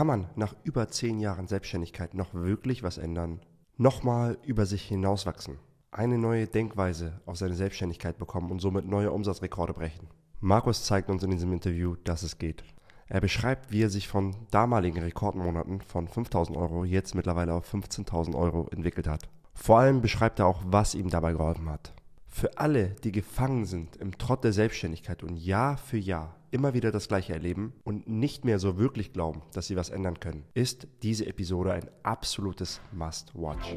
Kann man nach über zehn Jahren Selbstständigkeit noch wirklich was ändern? Nochmal über sich hinauswachsen? Eine neue Denkweise auf seine Selbstständigkeit bekommen und somit neue Umsatzrekorde brechen? Markus zeigt uns in diesem Interview, dass es geht. Er beschreibt, wie er sich von damaligen Rekordmonaten von 5000 Euro jetzt mittlerweile auf 15.000 Euro entwickelt hat. Vor allem beschreibt er auch, was ihm dabei geholfen hat. Für alle, die gefangen sind im Trott der Selbstständigkeit und Jahr für Jahr immer wieder das Gleiche erleben und nicht mehr so wirklich glauben, dass sie was ändern können, ist diese Episode ein absolutes Must-Watch.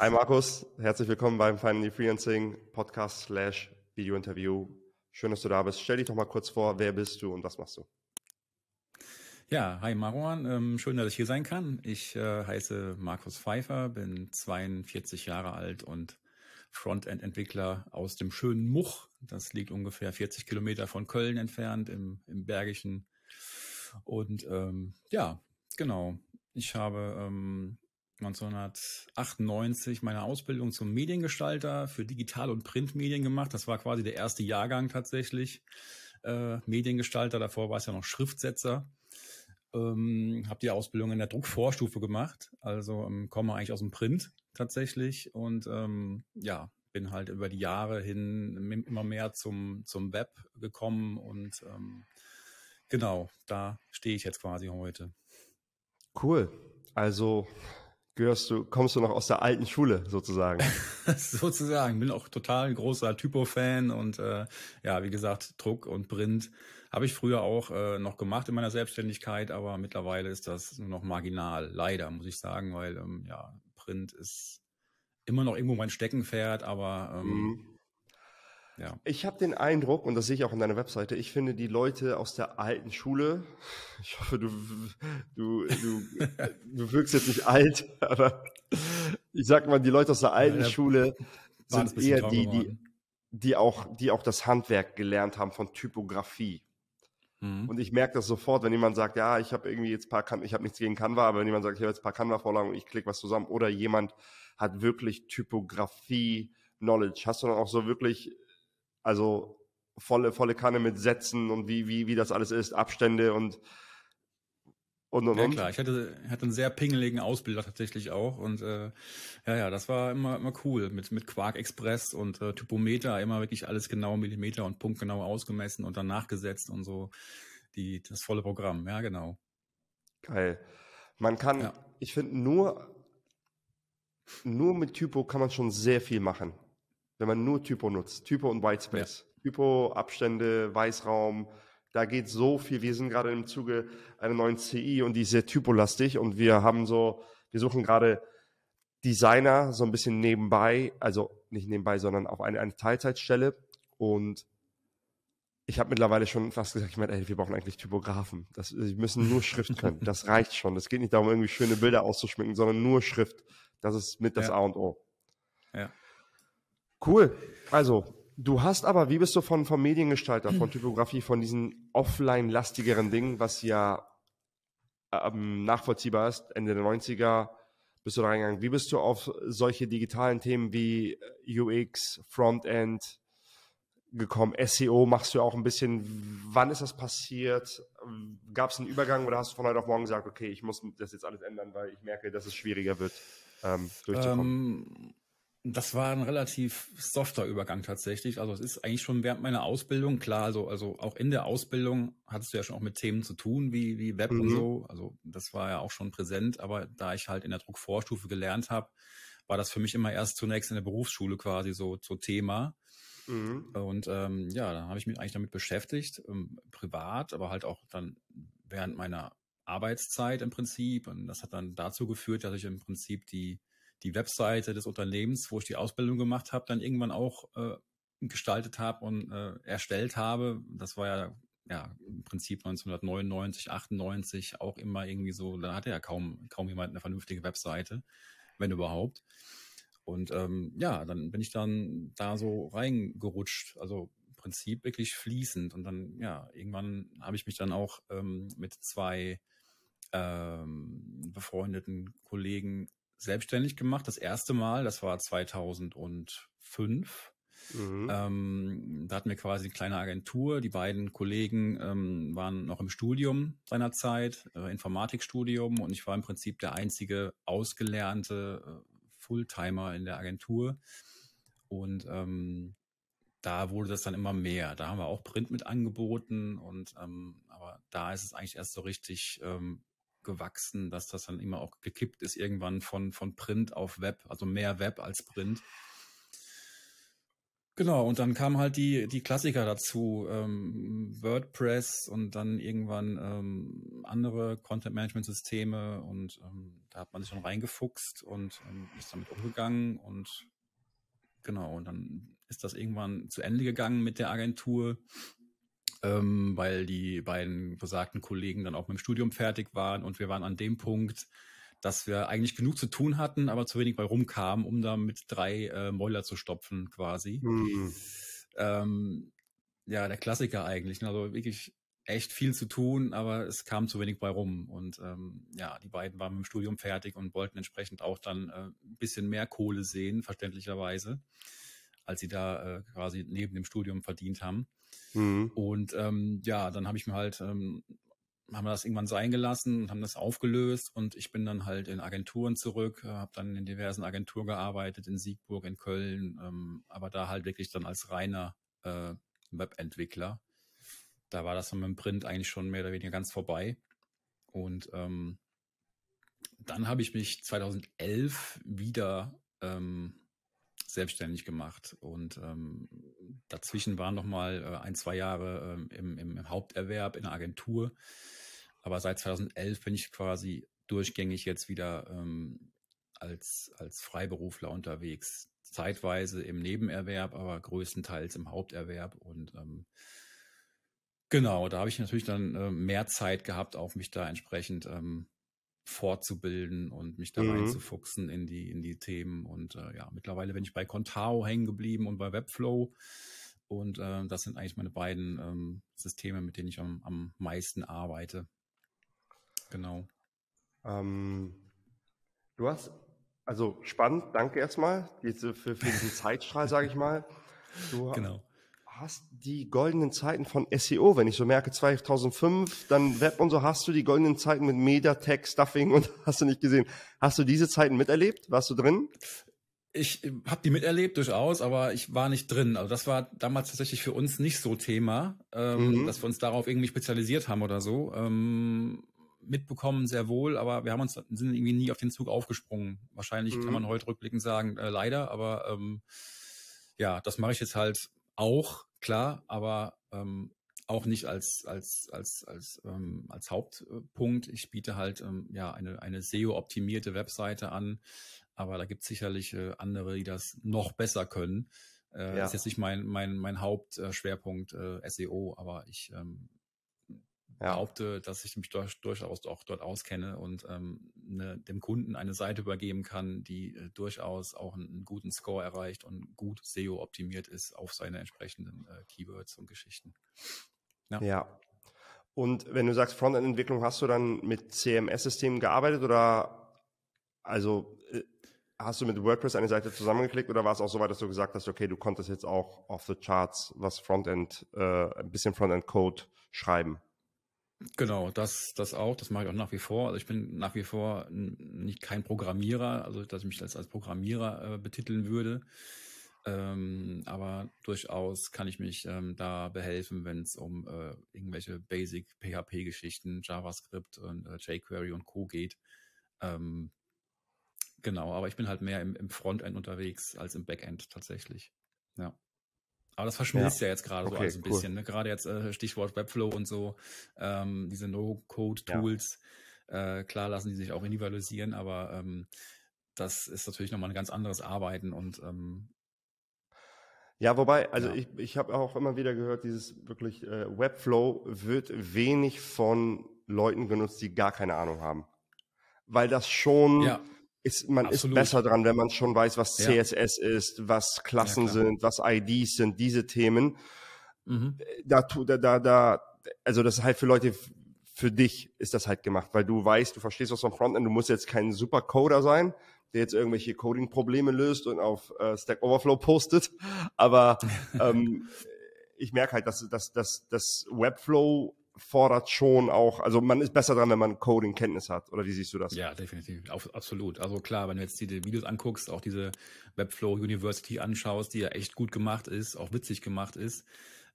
Hi Markus, herzlich willkommen beim Finally Freelancing Podcast slash Video Interview. Schön, dass du da bist. Stell dich doch mal kurz vor, wer bist du und was machst du? Ja, hi Marwan, ähm, schön, dass ich hier sein kann. Ich äh, heiße Markus Pfeiffer, bin 42 Jahre alt und Frontend-Entwickler aus dem schönen Much. Das liegt ungefähr 40 Kilometer von Köln entfernt im, im Bergischen. Und ähm, ja, genau. Ich habe ähm, 1998 meine Ausbildung zum Mediengestalter für Digital- und Printmedien gemacht. Das war quasi der erste Jahrgang tatsächlich. Äh, Mediengestalter, davor war es ja noch Schriftsetzer. Ähm, habe die Ausbildung in der Druckvorstufe gemacht, also ähm, komme eigentlich aus dem Print tatsächlich und ähm, ja, bin halt über die Jahre hin immer mehr zum, zum Web gekommen und ähm, genau, da stehe ich jetzt quasi heute. Cool. Also gehörst du, kommst du noch aus der alten Schule sozusagen? sozusagen. Bin auch total großer Typo-Fan und äh, ja, wie gesagt, Druck und Print habe ich früher auch äh, noch gemacht in meiner Selbstständigkeit, aber mittlerweile ist das nur noch marginal, leider, muss ich sagen, weil ähm, ja, Print ist immer noch irgendwo mein Steckenpferd, aber ähm, mhm. ja. Ich habe den Eindruck, und das sehe ich auch in deiner Webseite, ich finde die Leute aus der alten Schule, ich hoffe, du, du, du, du wirkst jetzt nicht alt, aber ich sag mal, die Leute aus der alten ja, Schule sind eher die, die, die auch, die auch das Handwerk gelernt haben von Typografie. Mhm. Und ich merke das sofort, wenn jemand sagt, ja, ich habe irgendwie jetzt paar, ich habe nichts gegen Canva, aber wenn jemand sagt, ich habe jetzt paar Canva-Vorlagen und ich klicke was zusammen, oder jemand hat wirklich Typografie-Knowledge. Hast du dann auch so wirklich, also volle, volle Kanne mit Sätzen und wie, wie, wie das alles ist, Abstände und und, und, ja klar, ich hatte, hatte einen sehr pingeligen Ausbilder tatsächlich auch und äh, ja, ja, das war immer, immer cool mit, mit Quark Express und äh, Typometer, immer wirklich alles genau Millimeter und Punkt genau ausgemessen und dann nachgesetzt und so die, das volle Programm, ja genau. Geil. Man kann, ja. ich finde nur, nur mit Typo kann man schon sehr viel machen, wenn man nur Typo nutzt, Typo und Whitespace. Ja. Typo, Abstände, Weißraum, da geht so viel. Wir sind gerade im Zuge einer neuen CI und die ist sehr typolastig und wir haben so, wir suchen gerade Designer so ein bisschen nebenbei, also nicht nebenbei, sondern auf eine, eine Teilzeitstelle und ich habe mittlerweile schon fast gesagt, ich meine, ey, wir brauchen eigentlich Typografen. Das, wir müssen nur Schrift können. Das reicht schon. Es geht nicht darum, irgendwie schöne Bilder auszuschminken, sondern nur Schrift. Das ist mit das ja. A und O. Ja. Cool. Also, Du hast aber, wie bist du von, vom Mediengestalter, von Typografie, von diesen offline-lastigeren Dingen, was ja ähm, nachvollziehbar ist, Ende der 90er, bist du da reingegangen. Wie bist du auf solche digitalen Themen wie UX, Frontend gekommen? SEO machst du auch ein bisschen. Wann ist das passiert? Gab es einen Übergang oder hast du von heute auf morgen gesagt, okay, ich muss das jetzt alles ändern, weil ich merke, dass es schwieriger wird, ähm, durchzukommen? Ähm das war ein relativ softer Übergang tatsächlich. Also es ist eigentlich schon während meiner Ausbildung, klar, also, also auch in der Ausbildung hattest du ja schon auch mit Themen zu tun, wie, wie Web mhm. und so. Also das war ja auch schon präsent, aber da ich halt in der Druckvorstufe gelernt habe, war das für mich immer erst zunächst in der Berufsschule quasi so, so Thema. Mhm. Und ähm, ja, dann habe ich mich eigentlich damit beschäftigt, ähm, privat, aber halt auch dann während meiner Arbeitszeit im Prinzip. Und das hat dann dazu geführt, dass ich im Prinzip die die Webseite des Unternehmens, wo ich die Ausbildung gemacht habe, dann irgendwann auch äh, gestaltet habe und äh, erstellt habe. Das war ja ja, im Prinzip 1999, 98 auch immer irgendwie so, da hatte ja kaum, kaum jemand eine vernünftige Webseite, wenn überhaupt. Und ähm, ja, dann bin ich dann da so reingerutscht, also im Prinzip wirklich fließend. Und dann, ja, irgendwann habe ich mich dann auch ähm, mit zwei ähm, befreundeten Kollegen selbstständig gemacht, das erste Mal, das war 2005. Mhm. Ähm, da hatten wir quasi eine kleine Agentur. Die beiden Kollegen ähm, waren noch im Studium seinerzeit, äh, Informatikstudium, und ich war im Prinzip der einzige ausgelernte äh, Fulltimer in der Agentur. Und ähm, da wurde das dann immer mehr. Da haben wir auch Print mit angeboten und ähm, aber da ist es eigentlich erst so richtig ähm, gewachsen, dass das dann immer auch gekippt ist irgendwann von, von Print auf Web, also mehr Web als Print. Genau, und dann kamen halt die, die Klassiker dazu, ähm, WordPress und dann irgendwann ähm, andere Content-Management-Systeme und ähm, da hat man sich schon reingefuchst und ähm, ist damit umgegangen und genau, und dann ist das irgendwann zu Ende gegangen mit der Agentur ähm, weil die beiden besagten Kollegen dann auch mit dem Studium fertig waren und wir waren an dem Punkt, dass wir eigentlich genug zu tun hatten, aber zu wenig bei rumkamen, um da mit drei äh, Mäuler zu stopfen quasi. Mhm. Ähm, ja, der Klassiker eigentlich. Ne? Also wirklich echt viel zu tun, aber es kam zu wenig bei rum. Und ähm, ja, die beiden waren mit dem Studium fertig und wollten entsprechend auch dann äh, ein bisschen mehr Kohle sehen, verständlicherweise, als sie da äh, quasi neben dem Studium verdient haben. Mhm. Und ähm, ja, dann habe ich mir halt, ähm, haben wir das irgendwann sein gelassen und haben das aufgelöst und ich bin dann halt in Agenturen zurück, äh, habe dann in diversen Agenturen gearbeitet, in Siegburg, in Köln, ähm, aber da halt wirklich dann als reiner äh, Webentwickler. Da war das dann mit dem Print eigentlich schon mehr oder weniger ganz vorbei. Und ähm, dann habe ich mich 2011 wieder ähm, selbstständig gemacht. Und ähm, dazwischen waren noch mal äh, ein, zwei Jahre ähm, im, im, Haupterwerb in der Agentur. Aber seit 2011 bin ich quasi durchgängig jetzt wieder ähm, als, als Freiberufler unterwegs. Zeitweise im Nebenerwerb, aber größtenteils im Haupterwerb. Und ähm, genau, da habe ich natürlich dann äh, mehr Zeit gehabt, auch mich da entsprechend ähm, fortzubilden und mich da mhm. reinzufuchsen in die, in die Themen. Und äh, ja, mittlerweile bin ich bei Contao hängen geblieben und bei Webflow. Und äh, das sind eigentlich meine beiden ähm, Systeme, mit denen ich am, am meisten arbeite. Genau. Ähm, du hast, also spannend, danke erstmal diese, für, für diesen Zeitstrahl, sage ich mal. Du, genau hast die goldenen Zeiten von SEO, wenn ich so merke, 2005, dann Web und so, hast du die goldenen Zeiten mit Mediatek, Stuffing und hast du nicht gesehen. Hast du diese Zeiten miterlebt? Warst du drin? Ich habe die miterlebt durchaus, aber ich war nicht drin. Also das war damals tatsächlich für uns nicht so Thema, ähm, mhm. dass wir uns darauf irgendwie spezialisiert haben oder so. Ähm, mitbekommen sehr wohl, aber wir haben uns sind irgendwie nie auf den Zug aufgesprungen. Wahrscheinlich mhm. kann man heute rückblickend sagen, äh, leider, aber ähm, ja, das mache ich jetzt halt auch, klar, aber ähm, auch nicht als, als, als, als, ähm, als Hauptpunkt. Ich biete halt ähm, ja eine, eine SEO-optimierte Webseite an, aber da gibt es sicherlich äh, andere, die das noch besser können. Äh, ja. Das ist jetzt nicht mein, mein, mein Hauptschwerpunkt äh, SEO, aber ich ähm, ja. behaupte, dass ich mich durch, durchaus auch dort auskenne und ähm, ne, dem Kunden eine Seite übergeben kann, die äh, durchaus auch einen, einen, guten Score erreicht und gut SEO optimiert ist auf seine entsprechenden äh, Keywords und Geschichten. Ja. ja. Und wenn du sagst Frontend-Entwicklung, hast du dann mit CMS-Systemen gearbeitet oder also äh, hast du mit WordPress eine Seite zusammengeklickt oder war es auch so weit, dass du gesagt hast, okay, du konntest jetzt auch auf the Charts was Frontend, äh, ein bisschen Frontend-Code schreiben? Genau, das, das auch, das mache ich auch nach wie vor. Also ich bin nach wie vor nicht kein Programmierer, also dass ich mich als, als Programmierer äh, betiteln würde. Ähm, aber durchaus kann ich mich ähm, da behelfen, wenn es um äh, irgendwelche Basic PHP-Geschichten, JavaScript und äh, jQuery und Co. geht. Ähm, genau, aber ich bin halt mehr im, im Frontend unterwegs als im Backend tatsächlich. Ja. Aber das verschmilzt ja, ja jetzt gerade okay, so alles ein cool. bisschen. Ne? Gerade jetzt äh, Stichwort Webflow und so, ähm, diese No-Code-Tools. Ja. Äh, klar lassen die sich auch individualisieren, aber ähm, das ist natürlich nochmal ein ganz anderes Arbeiten und ähm, ja, wobei, also ja. ich, ich habe auch immer wieder gehört, dieses wirklich äh, Webflow wird wenig von Leuten genutzt, die gar keine Ahnung haben. Weil das schon ja ist, man Absolut. ist besser dran, wenn man schon weiß, was CSS ja. ist, was Klassen ja, sind, was IDs sind, diese Themen. Mhm. Da, da, da, also das ist halt für Leute, für dich ist das halt gemacht, weil du weißt, du verstehst was vom Frontend, du musst jetzt kein super Coder sein, der jetzt irgendwelche Coding-Probleme löst und auf äh, Stack Overflow postet. Aber ähm, ich merke halt, dass, dass, dass, dass Webflow fordert schon auch, also man ist besser dran, wenn man Coding-Kenntnis hat. Oder wie siehst du das? Ja, definitiv. Auf, absolut. Also klar, wenn du jetzt die Videos anguckst, auch diese Webflow University anschaust, die ja echt gut gemacht ist, auch witzig gemacht ist,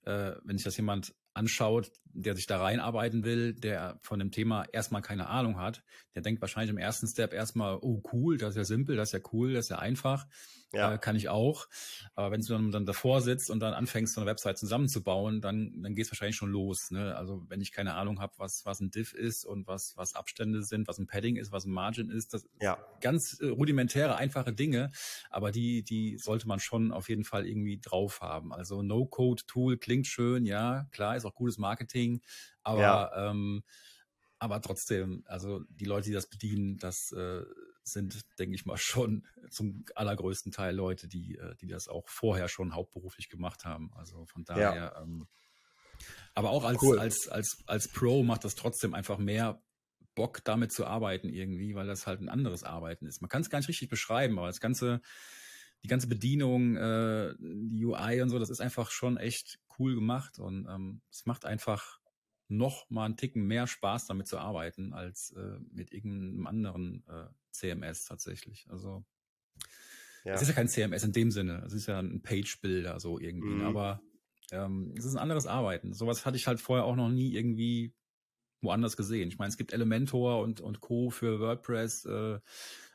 äh, wenn sich das jemand anschaut, der sich da reinarbeiten will, der von dem Thema erstmal keine Ahnung hat, der denkt wahrscheinlich im ersten Step erstmal, oh cool, das ist ja simpel, das ist ja cool, das ist ja einfach. Ja. Äh, kann ich auch. Aber wenn du dann, dann davor sitzt und dann anfängst, so eine Website zusammenzubauen, dann, dann geht es wahrscheinlich schon los. Ne? Also wenn ich keine Ahnung habe, was, was ein Diff ist und was, was Abstände sind, was ein Padding ist, was ein Margin ist, das ja. ganz äh, rudimentäre, einfache Dinge, aber die, die sollte man schon auf jeden Fall irgendwie drauf haben. Also No-Code-Tool klingt schön, ja, klar, ist auch gutes Marketing, aber ja. ähm, aber trotzdem, also die Leute, die das bedienen, das äh, sind, denke ich mal, schon zum allergrößten Teil Leute, die, äh, die das auch vorher schon hauptberuflich gemacht haben. Also von daher, ja. ähm, aber auch als, cool. als, als, als Pro macht das trotzdem einfach mehr Bock, damit zu arbeiten irgendwie, weil das halt ein anderes Arbeiten ist. Man kann es gar nicht richtig beschreiben, aber das ganze, die ganze Bedienung, äh, die UI und so, das ist einfach schon echt cool gemacht und ähm, es macht einfach noch mal einen Ticken mehr Spaß damit zu arbeiten als äh, mit irgendeinem anderen äh, CMS tatsächlich. Also ja. es ist ja kein CMS in dem Sinne, es ist ja ein Page-Builder so irgendwie, mhm. aber ähm, es ist ein anderes Arbeiten. Sowas hatte ich halt vorher auch noch nie irgendwie woanders gesehen. Ich meine, es gibt Elementor und, und Co. für WordPress, äh,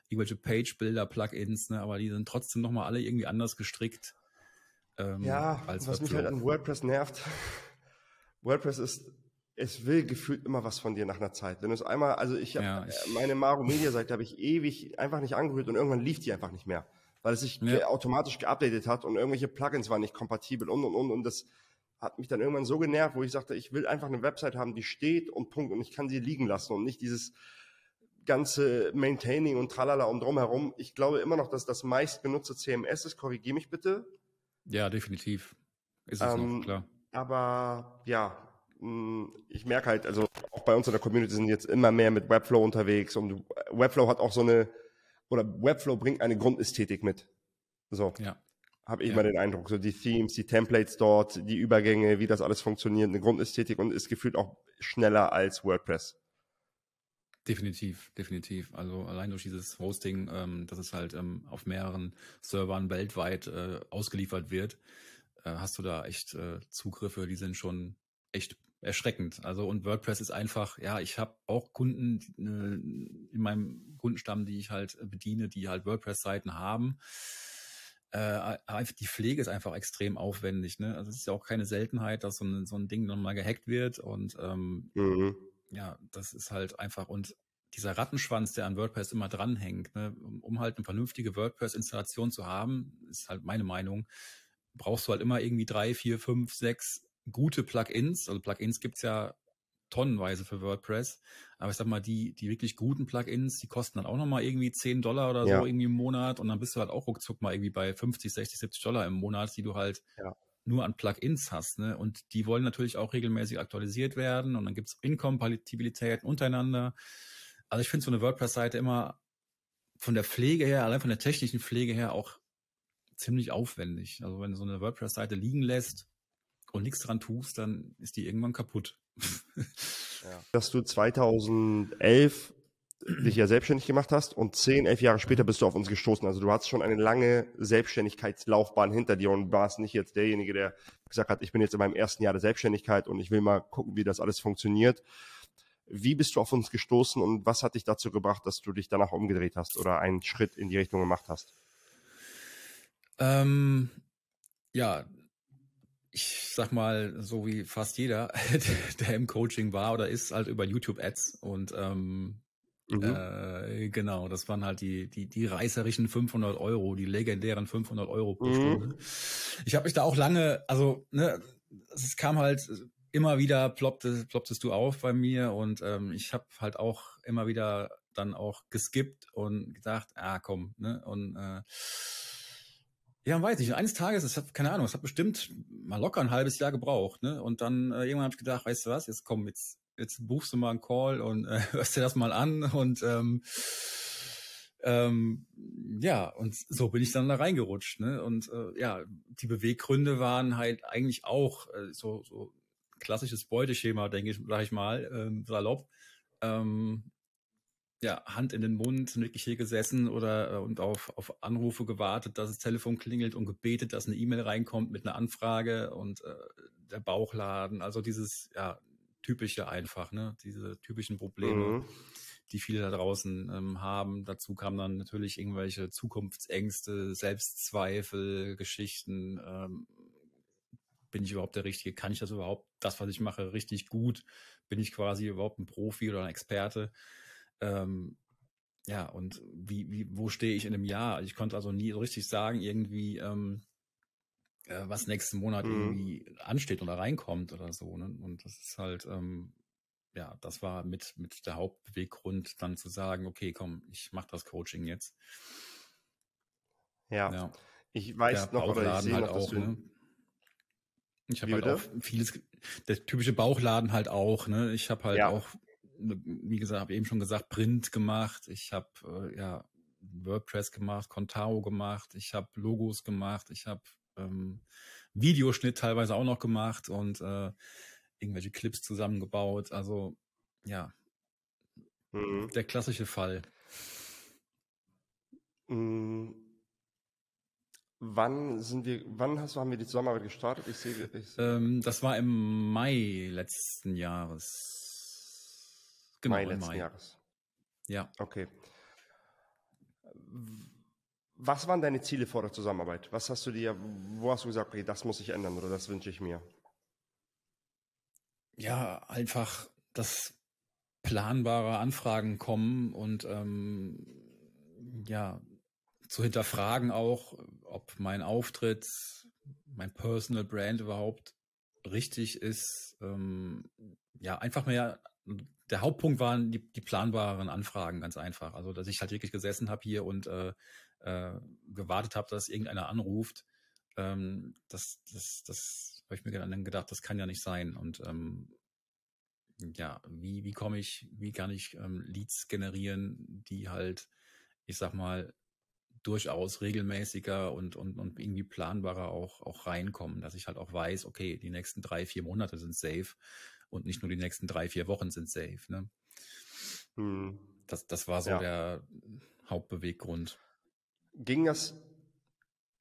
irgendwelche Page-Builder-Plugins, ne, aber die sind trotzdem nochmal alle irgendwie anders gestrickt. Ähm, ja, was mich halt an WordPress nervt, WordPress ist es will gefühlt immer was von dir nach einer Zeit. Wenn du es einmal, also ich habe ja, meine Maro Media Seite habe ich ewig einfach nicht angerührt und irgendwann lief die einfach nicht mehr, weil es sich ja. automatisch geupdatet hat und irgendwelche Plugins waren nicht kompatibel und und und und das hat mich dann irgendwann so genervt, wo ich sagte, ich will einfach eine Website haben, die steht und Punkt und ich kann sie liegen lassen und nicht dieses ganze Maintaining und tralala um drumherum. Ich glaube immer noch, dass das meistgenutzte CMS ist. Korrigiere mich bitte. Ja, definitiv. Ist es ähm, noch, klar. Aber ja, hm, ich merke halt, also auch bei uns in der Community sind jetzt immer mehr mit Webflow unterwegs und Webflow hat auch so eine, oder Webflow bringt eine Grundästhetik mit. So. Ja. Habe ich ja. mal den Eindruck. So die Themes, die Templates dort, die Übergänge, wie das alles funktioniert, eine Grundästhetik und ist gefühlt auch schneller als WordPress. Definitiv, definitiv. Also allein durch dieses Hosting, ähm, dass es halt ähm, auf mehreren Servern weltweit äh, ausgeliefert wird, äh, hast du da echt äh, Zugriffe, die sind schon echt erschreckend. Also und WordPress ist einfach, ja, ich habe auch Kunden äh, in meinem Kundenstamm, die ich halt bediene, die halt WordPress-Seiten haben. Äh, die Pflege ist einfach extrem aufwendig. Ne? Also es ist ja auch keine Seltenheit, dass so ein, so ein Ding dann mal gehackt wird und ähm, mhm. Ja, das ist halt einfach und dieser Rattenschwanz, der an WordPress immer dranhängt, ne? um, halt eine vernünftige WordPress-Installation zu haben, ist halt meine Meinung, brauchst du halt immer irgendwie drei, vier, fünf, sechs gute Plugins, also Plugins gibt's ja tonnenweise für WordPress, aber ich sag mal, die, die wirklich guten Plugins, die kosten dann auch nochmal irgendwie 10 Dollar oder ja. so irgendwie im Monat und dann bist du halt auch ruckzuck mal irgendwie bei 50, 60, 70 Dollar im Monat, die du halt ja. Nur an Plugins hast, ne? Und die wollen natürlich auch regelmäßig aktualisiert werden und dann gibt's Inkompatibilitäten untereinander. Also ich finde so eine WordPress-Seite immer von der Pflege her, allein von der technischen Pflege her auch ziemlich aufwendig. Also wenn du so eine WordPress-Seite liegen lässt, und nichts dran tust, dann ist die irgendwann kaputt. ja. Dass du 2011 dich ja selbstständig gemacht hast und zehn, elf Jahre später bist du auf uns gestoßen. Also du hast schon eine lange Selbstständigkeitslaufbahn hinter dir und warst nicht jetzt derjenige, der gesagt hat, ich bin jetzt in meinem ersten Jahr der Selbstständigkeit und ich will mal gucken, wie das alles funktioniert. Wie bist du auf uns gestoßen und was hat dich dazu gebracht, dass du dich danach umgedreht hast oder einen Schritt in die Richtung gemacht hast? Ähm, ja, ich sag mal, so wie fast jeder, der im Coaching war oder ist, halt über YouTube-Ads und ähm, mhm. äh, genau, das waren halt die, die, die reißerischen 500 Euro, die legendären 500 Euro pro mhm. Stunde. Ich habe mich da auch lange, also ne, es kam halt immer wieder ploppte, plopptest du auf bei mir und ähm, ich habe halt auch immer wieder dann auch geskippt und gedacht, ah komm, ne und äh, ja, weiß ich. Eines Tages, es hat, keine Ahnung, es hat bestimmt mal locker ein halbes Jahr gebraucht, ne? Und dann äh, irgendwann habe ich gedacht, weißt du was, jetzt komm, jetzt, jetzt buchst du mal einen Call und äh, hörst dir das mal an und ähm, Ähm, ja, und so bin ich dann da reingerutscht. Ne? Und äh, ja, die Beweggründe waren halt eigentlich auch äh, so, so klassisches Beuteschema, denke ich, sag ich mal, ähm, salopp. Ähm, ja, Hand in den Mund, wirklich hier gesessen oder äh, und auf, auf Anrufe gewartet, dass das Telefon klingelt und gebetet, dass eine E-Mail reinkommt mit einer Anfrage und äh, der Bauchladen, also dieses ja typische einfach, ne, diese typischen Probleme. Mhm die viele da draußen ähm, haben. Dazu kamen dann natürlich irgendwelche Zukunftsängste, Selbstzweifel, Geschichten. Ähm, bin ich überhaupt der Richtige? Kann ich das überhaupt, das, was ich mache, richtig gut? Bin ich quasi überhaupt ein Profi oder ein Experte? Ähm, ja, und wie, wie, wo stehe ich in einem Jahr? Ich konnte also nie richtig sagen, irgendwie, ähm, äh, was nächsten Monat mhm. irgendwie ansteht oder reinkommt oder so. Ne? Und das ist halt, ähm, ja, das war mit, mit der Hauptbeweggrund, dann zu sagen, okay, komm, ich mache das Coaching jetzt. Ja. ja. Ich weiß der noch, oder ich sehe halt noch, auch, ne? Ich habe halt auch vieles, der typische Bauchladen halt auch, ne? Ich habe halt ja. auch, ne, wie gesagt, habe eben schon gesagt, Print gemacht. Ich habe äh, ja WordPress gemacht, Contao gemacht. Ich habe Logos gemacht. Ich habe ähm, Videoschnitt teilweise auch noch gemacht und äh, irgendwelche Clips zusammengebaut. Also ja, mhm. der klassische Fall. Mhm. Wann sind wir, wann hast, haben wir die Zusammenarbeit gestartet? Ich sehe, ich sehe. Ähm, das war im Mai letzten Jahres. Genau, Mai letzten Mai. Jahres. Ja. Okay. Was waren deine Ziele vor der Zusammenarbeit? Was hast du dir, wo hast du gesagt, okay, das muss ich ändern oder das wünsche ich mir? ja, einfach, dass planbare Anfragen kommen und ähm, ja, zu hinterfragen auch, ob mein Auftritt, mein Personal Brand überhaupt richtig ist. Ähm, ja, einfach mehr, der Hauptpunkt waren die, die planbaren Anfragen, ganz einfach. Also, dass ich halt wirklich gesessen habe hier und äh, äh, gewartet habe, dass irgendeiner anruft. Ähm, das, das, das habe ich mir dann gedacht, das kann ja nicht sein. Und ähm, ja, wie, wie komme ich, wie kann ich ähm, Leads generieren, die halt, ich sag mal, durchaus regelmäßiger und, und, und irgendwie planbarer auch, auch reinkommen, dass ich halt auch weiß, okay, die nächsten drei, vier Monate sind safe und nicht nur die nächsten drei, vier Wochen sind safe. Ne? Hm. Das, das war so ja. der Hauptbeweggrund. Ging das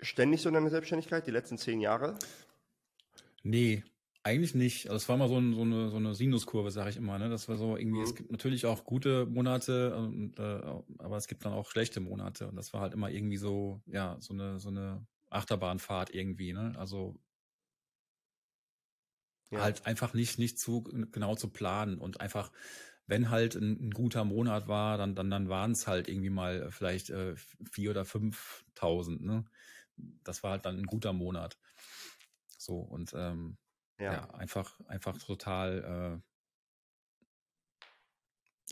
ständig so in deiner Selbstständigkeit, die letzten zehn Jahre? Nee, eigentlich nicht. Also es war mal so, ein, so, eine, so eine Sinuskurve, sage ich immer. Ne? Das war so irgendwie, mhm. es gibt natürlich auch gute Monate, und, äh, aber es gibt dann auch schlechte Monate. Und das war halt immer irgendwie so, ja, so eine, so eine Achterbahnfahrt irgendwie. Ne? Also ja. halt einfach nicht, nicht zu genau zu planen und einfach, wenn halt ein, ein guter Monat war, dann, dann, dann waren es halt irgendwie mal vielleicht äh, vier oder fünftausend. Ne? Das war halt dann ein guter Monat. So und ähm, ja. ja, einfach, einfach total äh,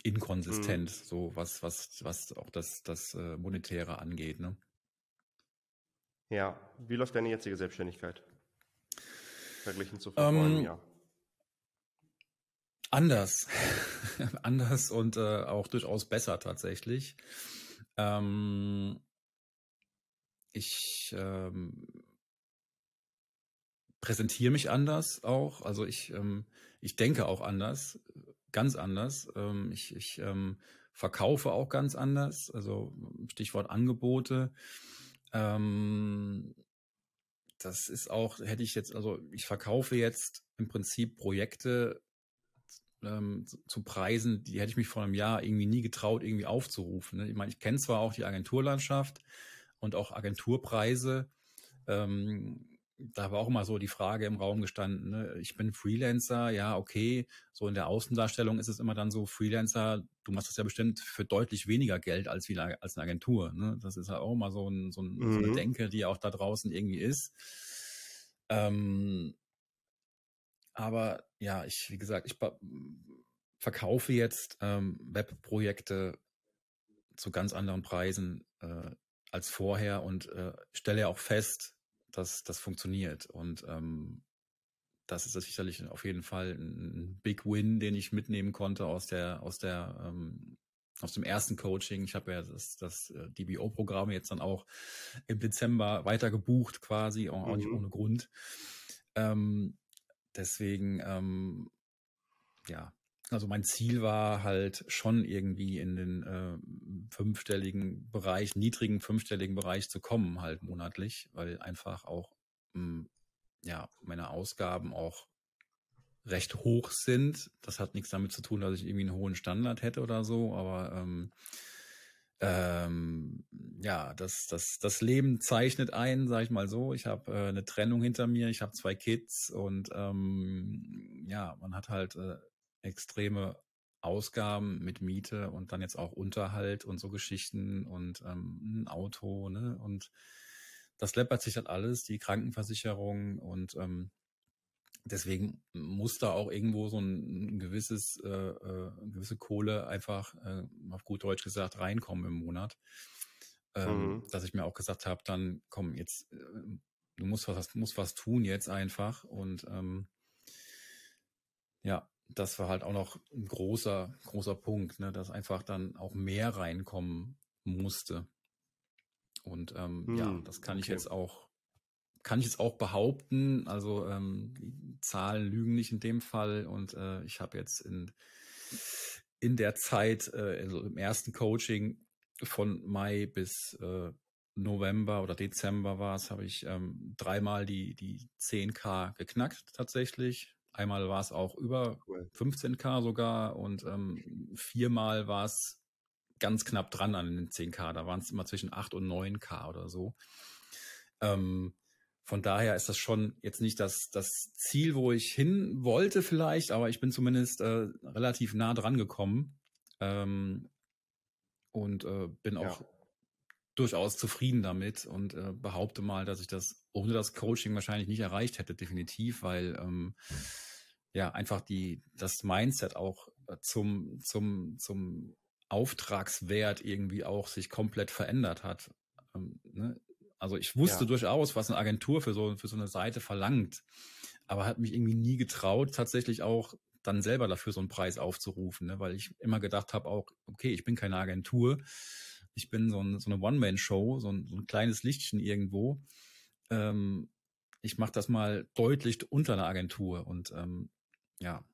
inkonsistent, mhm. so was, was, was auch das, das äh, Monetäre angeht. Ne? Ja, wie läuft deine jetzige Selbstständigkeit? Verglichen zu vor ähm, einem Jahr. Anders. anders und äh, auch durchaus besser tatsächlich. Ähm, ich ähm, präsentiere mich anders auch. Also ich, ähm, ich denke auch anders, ganz anders. Ähm, ich ich ähm, verkaufe auch ganz anders. Also Stichwort Angebote. Ähm, das ist auch, hätte ich jetzt, also ich verkaufe jetzt im Prinzip Projekte ähm, zu Preisen, die hätte ich mich vor einem Jahr irgendwie nie getraut, irgendwie aufzurufen. Ne? Ich meine, ich kenne zwar auch die Agenturlandschaft und auch Agenturpreise. Ähm, da war auch immer so die Frage im Raum gestanden, ne? ich bin Freelancer, ja, okay, so in der Außendarstellung ist es immer dann so, Freelancer, du machst das ja bestimmt für deutlich weniger Geld als, wie, als eine Agentur. Ne? Das ist ja auch immer so, ein, so, ein, mhm. so eine mhm. Denke, die auch da draußen irgendwie ist. Ähm, aber ja, ich, wie gesagt, ich verkaufe jetzt ähm, Webprojekte zu ganz anderen Preisen äh, als vorher und äh, stelle auch fest, dass das funktioniert. Und ähm, das ist sicherlich auf jeden Fall ein Big Win, den ich mitnehmen konnte aus der, aus der ähm, aus dem ersten Coaching. Ich habe ja das, das äh, DBO-Programm jetzt dann auch im Dezember weiter gebucht, quasi, auch, mhm. nicht ohne Grund. Ähm, deswegen, ähm, ja, also mein Ziel war halt schon irgendwie in den äh, fünfstelligen Bereich, niedrigen fünfstelligen Bereich zu kommen, halt monatlich, weil einfach auch mh, hm, ja meine Ausgaben auch recht hoch sind. Das hat nichts damit zu tun, dass ich irgendwie einen hohen Standard hätte oder so, aber ähm, ähm, ja, das, das, das Leben zeichnet ein, sag ich mal so. Ich habe äh, eine Trennung hinter mir, ich habe zwei Kids und ähm, ja, man hat halt äh, extreme Ausgaben mit Miete und dann jetzt auch Unterhalt und so Geschichten und ähm, ein Auto, ne? Und das läppert sich halt alles, die Krankenversicherung und ähm, deswegen muss da auch irgendwo so ein, ein gewisses, äh, äh, eine gewisse Kohle einfach, äh, auf gut Deutsch gesagt, reinkommen im Monat. Ähm, mhm. Dass ich mir auch gesagt habe, dann komm, jetzt, äh, du musst was, musst was tun jetzt einfach. Und ähm, ja, das war halt auch noch ein großer, großer Punkt, ne, dass einfach dann auch mehr reinkommen musste. Und ähm, hm, ja, das kann okay. ich jetzt auch kann ich jetzt auch behaupten. Also ähm, die Zahlen lügen nicht in dem Fall. Und äh, ich habe jetzt in, in der Zeit, äh, also im ersten Coaching von Mai bis äh, November oder Dezember war es, habe ich ähm, dreimal die, die 10k geknackt tatsächlich. Einmal war es auch über 15k sogar und ähm, viermal war es ganz knapp dran an den 10k. Da waren es immer zwischen 8 und 9k oder so. Ähm, von daher ist das schon jetzt nicht das, das Ziel, wo ich hin wollte vielleicht, aber ich bin zumindest äh, relativ nah dran gekommen ähm, und äh, bin auch ja. durchaus zufrieden damit und äh, behaupte mal, dass ich das ohne das Coaching wahrscheinlich nicht erreicht hätte, definitiv, weil ähm, ja einfach die das Mindset auch äh, zum zum zum Auftragswert irgendwie auch sich komplett verändert hat. Ähm, ne? Also ich wusste ja. durchaus, was eine Agentur für so, für so eine Seite verlangt, aber hat mich irgendwie nie getraut, tatsächlich auch dann selber dafür so einen Preis aufzurufen, ne? weil ich immer gedacht habe, auch, okay, ich bin keine Agentur, ich bin so, ein, so eine One-Man-Show, so ein, so ein kleines Lichtchen irgendwo. Ähm, ich mache das mal deutlich unter einer Agentur und ähm, ja,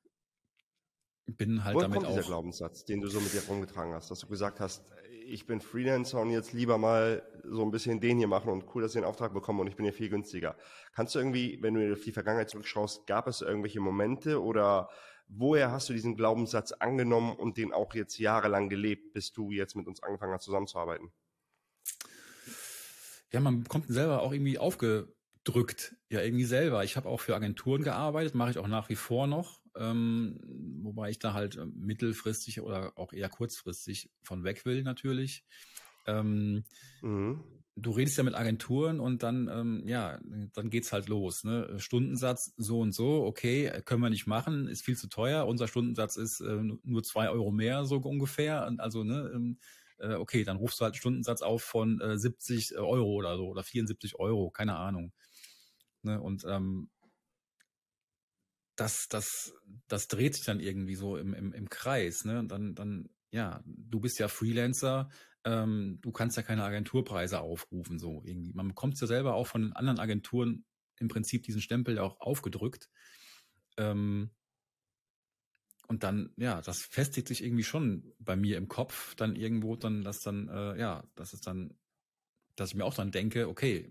bin halt Woher damit kommt auch. dieser Glaubenssatz, den du so mit dir rumgetragen hast, dass du gesagt hast, ich bin Freelancer und jetzt lieber mal so ein bisschen den hier machen und cool, dass ich den Auftrag bekomme und ich bin hier viel günstiger. Kannst du irgendwie, wenn du auf die Vergangenheit zurückschaust, gab es irgendwelche Momente oder woher hast du diesen Glaubenssatz angenommen und den auch jetzt jahrelang gelebt, bis du jetzt mit uns angefangen hast zusammenzuarbeiten? Ja, man bekommt selber auch irgendwie aufgedrückt, ja irgendwie selber. Ich habe auch für Agenturen gearbeitet, mache ich auch nach wie vor noch ähm, wobei ich da halt ähm, mittelfristig oder auch eher kurzfristig von weg will natürlich. Ähm, mhm. Du redest ja mit Agenturen und dann, ähm, ja, dann geht's halt los. Ne? Stundensatz so und so, okay, können wir nicht machen, ist viel zu teuer. Unser Stundensatz ist äh, nur zwei Euro mehr, so ungefähr. Also, ne, ähm, äh, okay, dann rufst du halt einen Stundensatz auf von äh, 70 Euro oder so oder 74 Euro, keine Ahnung. Ne? Und ähm, das, das, das dreht sich dann irgendwie so im, im, im Kreis. Ne? Und dann, dann, ja, du bist ja Freelancer, ähm, du kannst ja keine Agenturpreise aufrufen, so irgendwie. Man bekommt ja selber auch von den anderen Agenturen im Prinzip diesen Stempel auch aufgedrückt. Ähm, und dann, ja, das festigt sich irgendwie schon bei mir im Kopf, dann irgendwo dann, dass dann, äh, ja, das ist dann, dass ich mir auch dann denke, okay,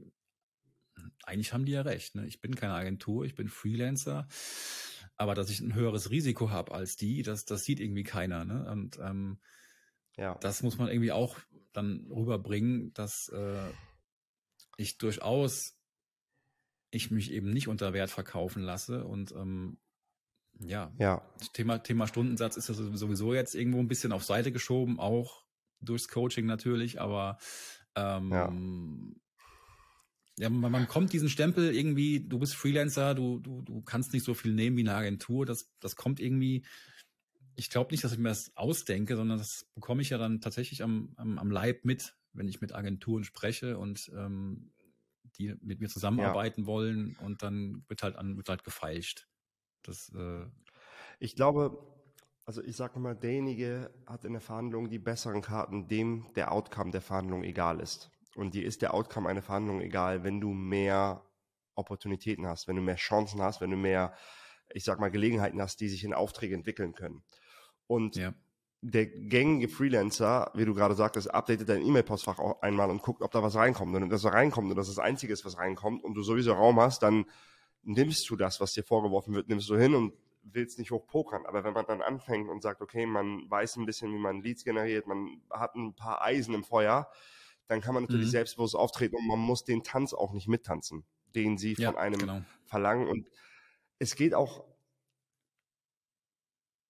eigentlich haben die ja recht. Ne? Ich bin keine Agentur, ich bin Freelancer, aber dass ich ein höheres Risiko habe als die, das, das sieht irgendwie keiner. Ne? Und ähm, ja. das muss man irgendwie auch dann rüberbringen, dass äh, ich durchaus ich mich eben nicht unter Wert verkaufen lasse und ähm, ja, ja. Thema, Thema Stundensatz ist ja sowieso jetzt irgendwo ein bisschen auf Seite geschoben, auch durchs Coaching natürlich, aber ähm, ja ja, man, man kommt diesen Stempel irgendwie, du bist Freelancer, du, du, du kannst nicht so viel nehmen wie eine Agentur. Das, das kommt irgendwie, ich glaube nicht, dass ich mir das ausdenke, sondern das bekomme ich ja dann tatsächlich am, am, am Leib mit, wenn ich mit Agenturen spreche und ähm, die mit mir zusammenarbeiten ja. wollen und dann wird halt an, wird halt gefeilscht. Das, äh, ich glaube, Also ich sage immer, derjenige hat in der Verhandlung die besseren Karten, dem der Outcome der Verhandlung egal ist. Und dir ist der Outcome einer Verhandlung egal, wenn du mehr Opportunitäten hast, wenn du mehr Chancen hast, wenn du mehr, ich sag mal, Gelegenheiten hast, die sich in Aufträge entwickeln können. Und ja. der gängige Freelancer, wie du gerade sagtest, updatet dein E-Mail-Postfach auch einmal und guckt, ob da was reinkommt. Und wenn das reinkommt und das ist das Einzige ist, was reinkommt und du sowieso Raum hast, dann nimmst du das, was dir vorgeworfen wird, nimmst du hin und willst nicht hoch pokern. Aber wenn man dann anfängt und sagt, okay, man weiß ein bisschen, wie man Leads generiert, man hat ein paar Eisen im Feuer, dann kann man natürlich mhm. selbstbewusst auftreten und man muss den Tanz auch nicht mittanzen, den sie ja, von einem genau. verlangen. Und es geht auch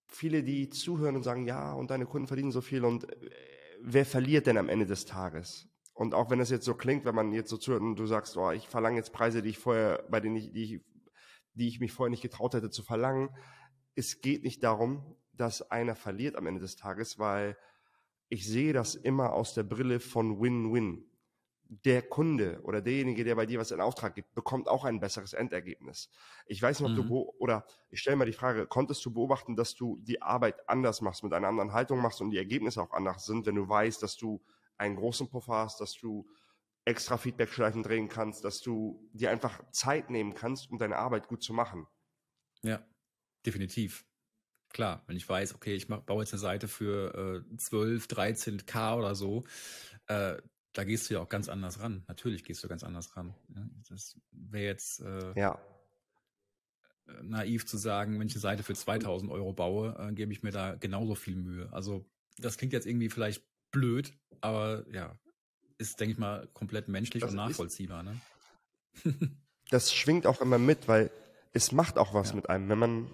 viele, die zuhören und sagen, ja, und deine Kunden verdienen so viel und äh, wer verliert denn am Ende des Tages? Und auch wenn das jetzt so klingt, wenn man jetzt so zuhört und du sagst, oh, ich verlange jetzt Preise, die ich vorher, bei denen ich, die ich, die ich mich vorher nicht getraut hätte zu verlangen. Es geht nicht darum, dass einer verliert am Ende des Tages, weil ich sehe das immer aus der Brille von Win-Win. Der Kunde oder derjenige, der bei dir was in Auftrag gibt, bekommt auch ein besseres Endergebnis. Ich weiß nicht, ob mhm. du, oder ich stelle mal die Frage, konntest du beobachten, dass du die Arbeit anders machst, mit einer anderen Haltung machst und die Ergebnisse auch anders sind, wenn du weißt, dass du einen großen Puffer hast, dass du extra Feedback-Schleifen drehen kannst, dass du dir einfach Zeit nehmen kannst, um deine Arbeit gut zu machen. Ja, definitiv. Klar, wenn ich weiß, okay, ich mach, baue jetzt eine Seite für äh, 12, 13k oder so, äh, da gehst du ja auch ganz anders ran. Natürlich gehst du ganz anders ran. Ja? Das wäre jetzt äh, ja. naiv zu sagen, wenn ich eine Seite für 2000 Euro baue, äh, gebe ich mir da genauso viel Mühe. Also das klingt jetzt irgendwie vielleicht blöd, aber ja, ist, denke ich mal, komplett menschlich das und nachvollziehbar. Ne? das schwingt auch immer mit, weil es macht auch was ja. mit einem. Wenn man,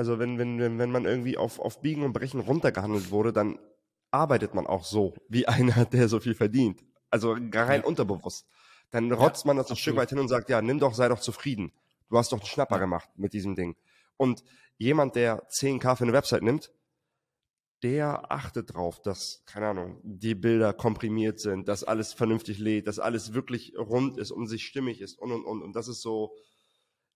also wenn, wenn, wenn man irgendwie auf, auf Biegen und Brechen runtergehandelt wurde, dann arbeitet man auch so, wie einer, der so viel verdient. Also rein ja. unterbewusst. Dann rotzt ja, man das absolut. ein Stück weit hin und sagt, ja, nimm doch, sei doch zufrieden. Du hast doch einen Schnapper gemacht mit diesem Ding. Und jemand, der 10k für eine Website nimmt, der achtet drauf, dass, keine Ahnung, die Bilder komprimiert sind, dass alles vernünftig lädt, dass alles wirklich rund ist und sich stimmig ist und und und. Und das ist so,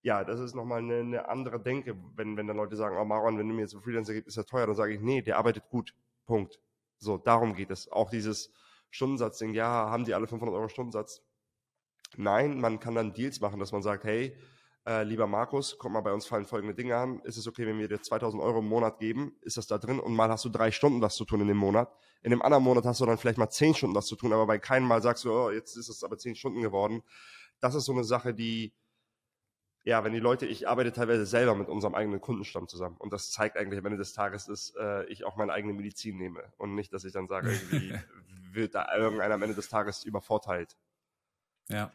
ja, das ist nochmal eine, eine andere Denke, wenn, wenn dann Leute sagen, oh Maron, wenn du mir jetzt einen Freelancer gibst, ist er teuer, dann sage ich, nee, der arbeitet gut. Punkt. So, darum geht es. Auch dieses Stundensatzding, ja, haben die alle 500 Euro Stundensatz? Nein, man kann dann Deals machen, dass man sagt, hey, äh, lieber Markus, komm mal, bei uns fallen folgende Dinge an. Ist es okay, wenn wir dir 2000 Euro im Monat geben? Ist das da drin? Und mal hast du drei Stunden was zu tun in dem Monat. In dem anderen Monat hast du dann vielleicht mal zehn Stunden was zu tun, aber bei keinem Mal sagst du, oh, jetzt ist es aber zehn Stunden geworden. Das ist so eine Sache, die, ja, wenn die Leute, ich arbeite teilweise selber mit unserem eigenen Kundenstamm zusammen. Und das zeigt eigentlich am Ende des Tages, dass äh, ich auch meine eigene Medizin nehme. Und nicht, dass ich dann sage, irgendwie wird da irgendeiner am Ende des Tages übervorteilt. Ja.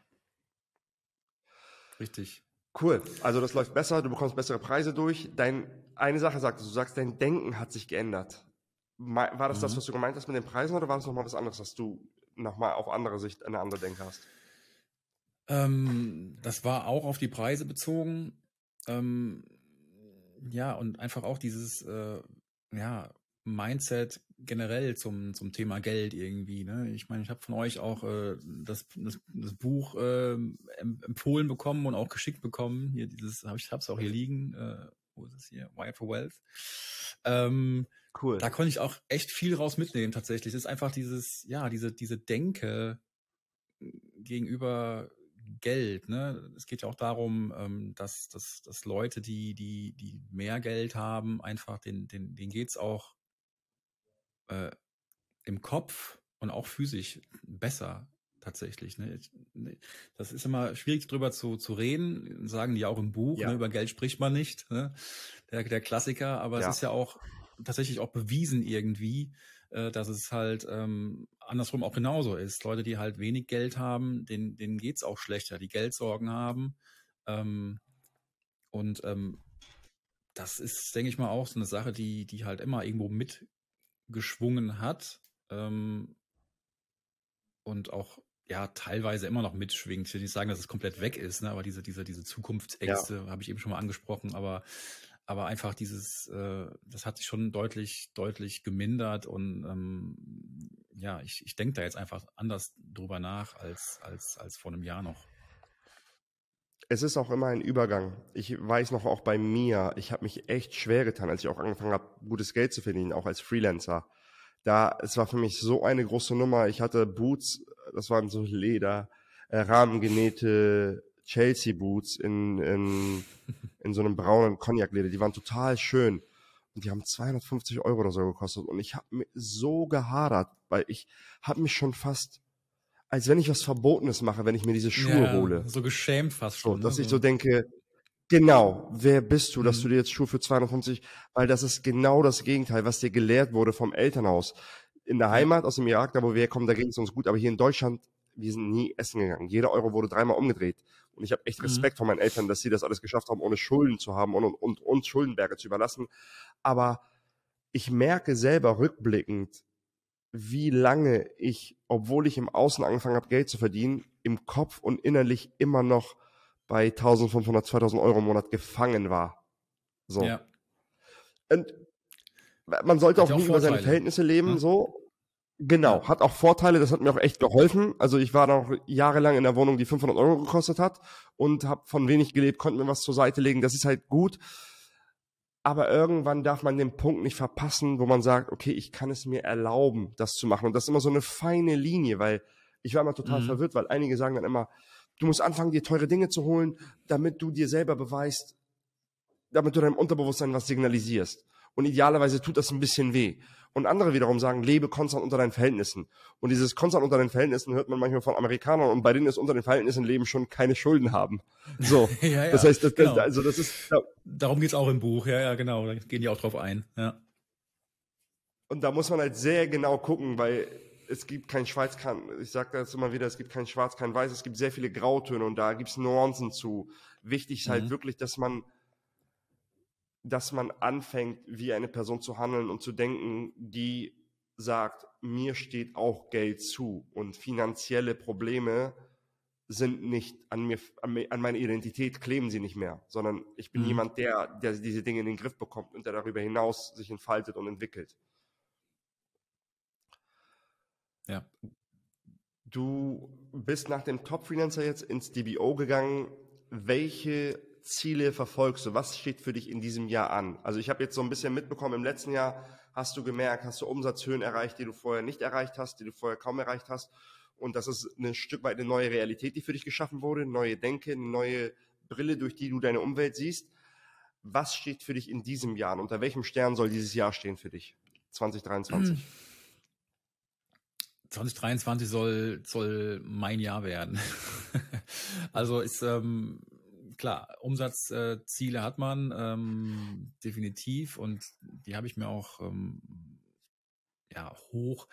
Richtig. Cool. Also das läuft besser, du bekommst bessere Preise durch. Dein, eine Sache sagst du, du sagst, dein Denken hat sich geändert. War das mhm. das, was du gemeint hast mit den Preisen oder war das nochmal was anderes, dass du nochmal auf andere Sicht eine andere Denke hast? Ähm, das war auch auf die Preise bezogen. Ähm, ja, und einfach auch dieses, äh, ja, Mindset generell zum, zum Thema Geld irgendwie. Ne? Ich meine, ich habe von euch auch äh, das, das, das Buch äh, empfohlen bekommen und auch geschickt bekommen. Hier dieses, hab ich habe es auch hier liegen. Äh, wo ist es hier? Wire for Wealth. Ähm, cool. Da konnte ich auch echt viel raus mitnehmen tatsächlich. Es ist einfach dieses, ja, diese, diese Denke gegenüber Geld. Ne? Es geht ja auch darum, ähm, dass, dass, dass Leute, die, die, die mehr Geld haben, einfach den, den, denen geht's auch äh, im Kopf und auch physisch besser tatsächlich. Ne? ne? Das ist immer schwierig drüber zu, zu reden, sagen die auch im Buch, ja. ne? über Geld spricht man nicht, ne? der, der Klassiker, aber ja. es ist ja auch tatsächlich auch bewiesen irgendwie, äh, dass es halt ähm, andersrum auch genauso ist. Leute, die halt wenig Geld haben, denen, denen geht's auch schlechter, die Geldsorgen haben. Ähm, und ähm, das ist, denke ich mal, auch so eine Sache, die, die halt immer irgendwo mit geschwungen hat ähm, und auch ja teilweise immer noch mitschwingt. Ich will nicht sagen, dass es komplett weg ist, ne? aber diese, diese, diese Zukunftsängste ja. habe ich eben schon mal angesprochen, aber, aber einfach dieses, äh, das hat sich schon deutlich, deutlich gemindert und ähm, ja, ich, ich denke da jetzt einfach anders drüber nach als, als, als vor einem Jahr noch. es ist auch immer ein Übergang. Ich weiß noch auch bei mir, ich habe mich echt schwer getan, als ich auch angefangen habe, gutes Geld zu verdienen, auch als Freelancer. Da, es war für mich so eine große Nummer. Ich hatte Boots, das waren so Leder, äh, rahmengenähte Chelsea Boots in, in, in so einem braunen Cognac-Leder. Die waren total schön. Und die haben 250 Euro oder so gekostet. Und ich habe so gehadert, weil ich habe mich schon fast als wenn ich was Verbotenes mache, wenn ich mir diese Schuhe ja, hole. So geschämt fast schon. So, dass ne? ich so denke, genau, wer bist du, dass mhm. du dir jetzt Schuhe für 250, weil das ist genau das Gegenteil, was dir gelehrt wurde vom Elternhaus. In der Heimat aus dem Irak, da wo wir herkommen, da ging es uns gut, aber hier in Deutschland, wir sind nie essen gegangen. Jeder Euro wurde dreimal umgedreht. Und ich habe echt mhm. Respekt mhm. vor meinen Eltern, dass sie das alles geschafft haben, ohne Schulden zu haben und, und uns Schuldenberge zu überlassen. Aber ich merke selber rückblickend, wie lange ich, obwohl ich im Außen angefangen habe, Geld zu verdienen, im Kopf und innerlich immer noch bei 1500, 2000 Euro im Monat gefangen war. So. Ja. Und man sollte auch, auch nie Vorteile. über seine Verhältnisse leben, ja. so. Genau, hat auch Vorteile, das hat mir auch echt geholfen. Also ich war noch jahrelang in der Wohnung, die 500 Euro gekostet hat und habe von wenig gelebt, konnte mir was zur Seite legen. Das ist halt gut aber irgendwann darf man den Punkt nicht verpassen, wo man sagt, okay, ich kann es mir erlauben, das zu machen. Und das ist immer so eine feine Linie, weil ich war immer total mhm. verwirrt, weil einige sagen dann immer, du musst anfangen, dir teure Dinge zu holen, damit du dir selber beweist, damit du deinem Unterbewusstsein was signalisierst. Und idealerweise tut das ein bisschen weh. Und andere wiederum sagen, lebe konstant unter deinen Verhältnissen. Und dieses konstant unter den Verhältnissen hört man manchmal von Amerikanern und bei denen ist unter den Verhältnissen leben schon keine Schulden haben. So. ja, ja, das heißt, das, genau. also das ist. Ja. Darum geht's auch im Buch, ja, ja, genau. Da gehen die auch drauf ein. Ja. Und da muss man halt sehr genau gucken, weil es gibt kein Schwarz, kein, ich sage das immer wieder, es gibt kein Schwarz, kein Weiß, es gibt sehr viele Grautöne und da gibt's Nuancen zu. Wichtig ist halt mhm. wirklich, dass man dass man anfängt, wie eine Person zu handeln und zu denken, die sagt, mir steht auch Geld zu und finanzielle Probleme sind nicht an mir, an meine Identität kleben sie nicht mehr, sondern ich bin mhm. jemand, der, der diese Dinge in den Griff bekommt und der darüber hinaus sich entfaltet und entwickelt. Ja. Du bist nach dem Top Freelancer jetzt ins DBO gegangen. Welche Ziele verfolgst du? Was steht für dich in diesem Jahr an? Also ich habe jetzt so ein bisschen mitbekommen, im letzten Jahr hast du gemerkt, hast du Umsatzhöhen erreicht, die du vorher nicht erreicht hast, die du vorher kaum erreicht hast. Und das ist ein Stück weit eine neue Realität, die für dich geschaffen wurde, neue Denke, eine neue Brille, durch die du deine Umwelt siehst. Was steht für dich in diesem Jahr? Und unter welchem Stern soll dieses Jahr stehen für dich? 2023. 2023 soll, soll mein Jahr werden. also ist, ähm, klar, Umsatzziele hat man ähm, definitiv und die habe ich mir auch ähm, ja hoch.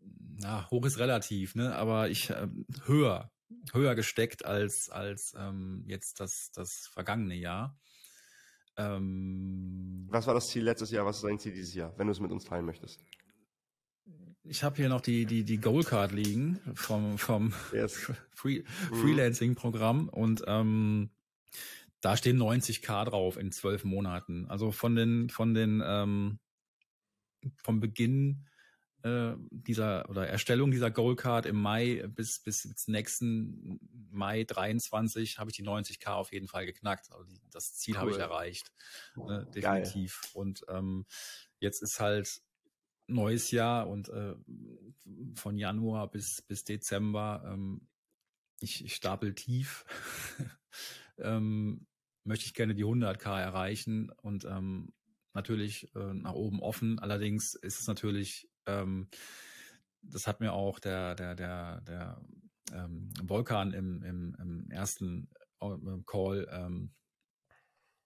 Na, hoch ist relativ, ne? Aber ich äh, höher, höher gesteckt als als ähm, jetzt das das vergangene Jahr. Ähm, was war das Ziel letztes Jahr? Was ist dein Ziel dieses Jahr, wenn du es mit uns teilen möchtest? Ich habe hier noch die die die Goal Card liegen vom vom yes. Free, mhm. Freelancing Programm und ähm, da stehen 90k drauf in zwölf Monaten. Also von den, von den, ähm, vom Beginn äh, dieser oder Erstellung dieser Goal Card im Mai bis bis nächsten Mai 23 habe ich die 90k auf jeden Fall geknackt. Also die, das Ziel cool. habe ich erreicht, ne, definitiv. Geil. Und ähm, jetzt ist halt neues Jahr und äh, von Januar bis bis Dezember ähm, ich, ich stapel tief. ähm, möchte ich gerne die 100k erreichen und ähm, natürlich äh, nach oben offen. Allerdings ist es natürlich, ähm, das hat mir auch der der der der ähm, Volkan im, im, im ersten äh, Call ähm,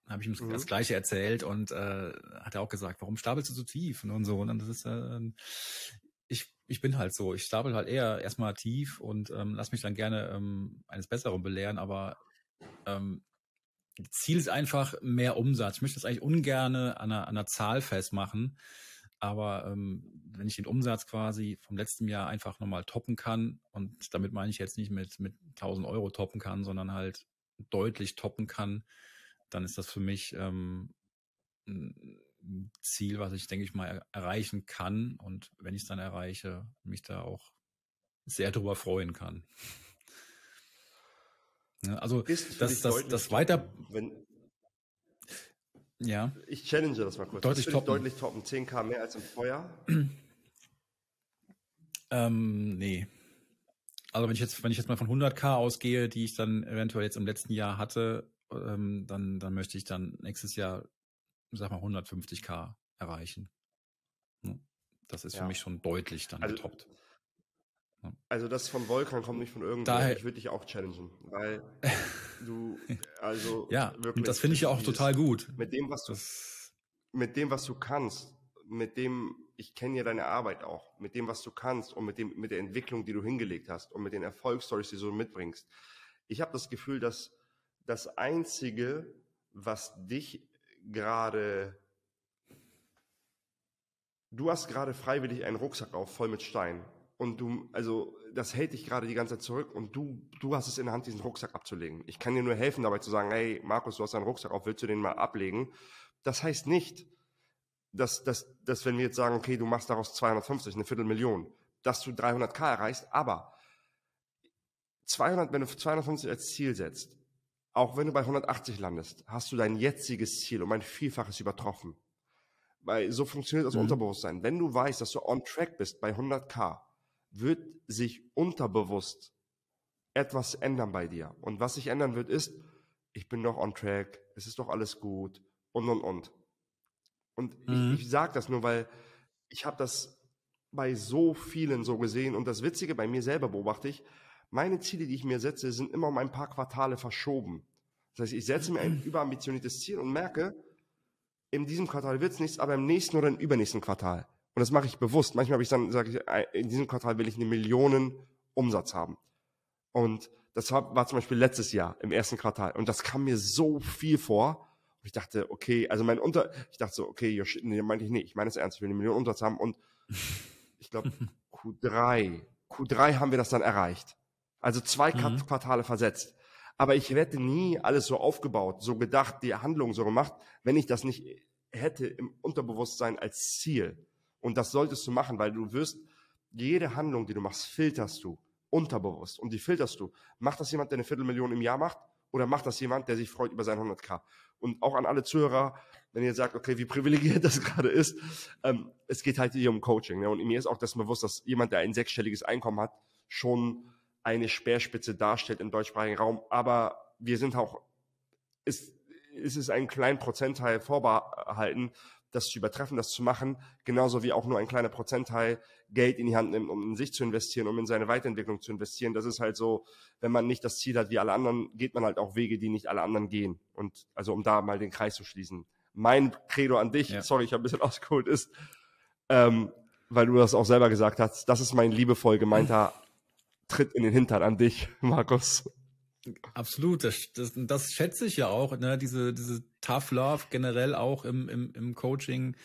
habe ich ihm mhm. das Gleiche erzählt und äh, hat er auch gesagt, warum stapelst du so tief und so. Und das ist äh, ich, ich bin halt so, ich stapel halt eher erstmal tief und ähm, lass mich dann gerne ähm, eines Besseren belehren, aber ähm, Ziel ist einfach mehr Umsatz. Ich möchte das eigentlich ungerne an einer, an einer Zahl festmachen. Aber ähm, wenn ich den Umsatz quasi vom letzten Jahr einfach nochmal toppen kann, und damit meine ich jetzt nicht mit, mit 1000 Euro toppen kann, sondern halt deutlich toppen kann, dann ist das für mich ähm, ein Ziel, was ich, denke ich mal, erreichen kann. Und wenn ich es dann erreiche, mich da auch sehr drüber freuen kann. Also das, das, das weiter. Wenn, ja. Ich challenge das mal kurz. Deutlich toppen. Deutlich toppen. 10k mehr als im Vorjahr? ähm, nee. Also wenn ich jetzt, wenn ich jetzt mal von 100k ausgehe, die ich dann eventuell jetzt im letzten Jahr hatte, ähm, dann, dann möchte ich dann nächstes Jahr, sag mal, 150k erreichen. Das ist ja. für mich schon deutlich dann also, getoppt. Also das von Volkan kommt nicht von irgendwo. Ich würde dich auch challengen, weil du, also ja, wirklich, und das finde ich ja auch total gut. Mit dem, was du, das, mit dem, was du kannst, mit dem, ich kenne ja deine Arbeit auch, mit dem, was du kannst und mit dem, mit der Entwicklung, die du hingelegt hast und mit den Erfolgsstories, die du mitbringst. Ich habe das Gefühl, dass das einzige, was dich gerade du hast gerade freiwillig einen Rucksack auf, voll mit Stein. Und du, also, das hält dich gerade die ganze Zeit zurück und du, du hast es in der Hand, diesen Rucksack abzulegen. Ich kann dir nur helfen, dabei zu sagen, hey, Markus, du hast einen Rucksack auf, willst du den mal ablegen? Das heißt nicht, dass, dass, dass wenn wir jetzt sagen, okay, du machst daraus 250, eine Viertelmillion, dass du 300k erreichst, aber 200, wenn du 250 als Ziel setzt, auch wenn du bei 180 landest, hast du dein jetziges Ziel um ein Vielfaches übertroffen. Weil so funktioniert das mhm. Unterbewusstsein. Wenn du weißt, dass du on track bist bei 100k, wird sich unterbewusst etwas ändern bei dir. Und was sich ändern wird, ist, ich bin doch on track, es ist doch alles gut und und und. Und mhm. ich, ich sage das nur, weil ich habe das bei so vielen so gesehen. Und das Witzige bei mir selber beobachte ich, meine Ziele, die ich mir setze, sind immer um ein paar Quartale verschoben. Das heißt, ich setze mir ein überambitioniertes Ziel und merke, in diesem Quartal wird es nichts, aber im nächsten oder im übernächsten Quartal. Und das mache ich bewusst. Manchmal habe ich dann, sage ich, in diesem Quartal will ich eine Million Umsatz haben. Und das war, war zum Beispiel letztes Jahr im ersten Quartal. Und das kam mir so viel vor. Und ich dachte, okay, also mein Unter, ich dachte so, okay, shit, nee, meinte ich, nee, ich meine es ernst, ich will eine Million Umsatz haben. Und ich glaube, Q3, Q3 haben wir das dann erreicht. Also zwei mhm. Quartale versetzt. Aber ich hätte nie alles so aufgebaut, so gedacht, die Handlung so gemacht, wenn ich das nicht hätte im Unterbewusstsein als Ziel. Und das solltest du machen, weil du wirst jede Handlung, die du machst, filterst du unterbewusst. Und die filterst du. Macht das jemand, der eine Viertelmillion im Jahr macht? Oder macht das jemand, der sich freut über sein 100k? Und auch an alle Zuhörer, wenn ihr sagt, okay, wie privilegiert das gerade ist, ähm, es geht halt hier um Coaching. Ne? Und mir ist auch das bewusst, dass jemand, der ein sechsstelliges Einkommen hat, schon eine Speerspitze darstellt im deutschsprachigen Raum. Aber wir sind auch, ist, ist es ein kleinen Prozentteil vorbehalten, das zu übertreffen, das zu machen, genauso wie auch nur ein kleiner Prozentteil Geld in die Hand nimmt, um in sich zu investieren, um in seine Weiterentwicklung zu investieren. Das ist halt so, wenn man nicht das Ziel hat wie alle anderen, geht man halt auch Wege, die nicht alle anderen gehen. Und also um da mal den Kreis zu schließen. Mein Credo an dich, ja. sorry, ich habe ein bisschen ausgeholt, ist, ähm, weil du das auch selber gesagt hast, das ist mein liebevoll gemeinter Tritt in den Hintern an dich, Markus. Absolut, das, das, das schätze ich ja auch, ne? diese, diese Tough Love generell auch im, im, im Coaching.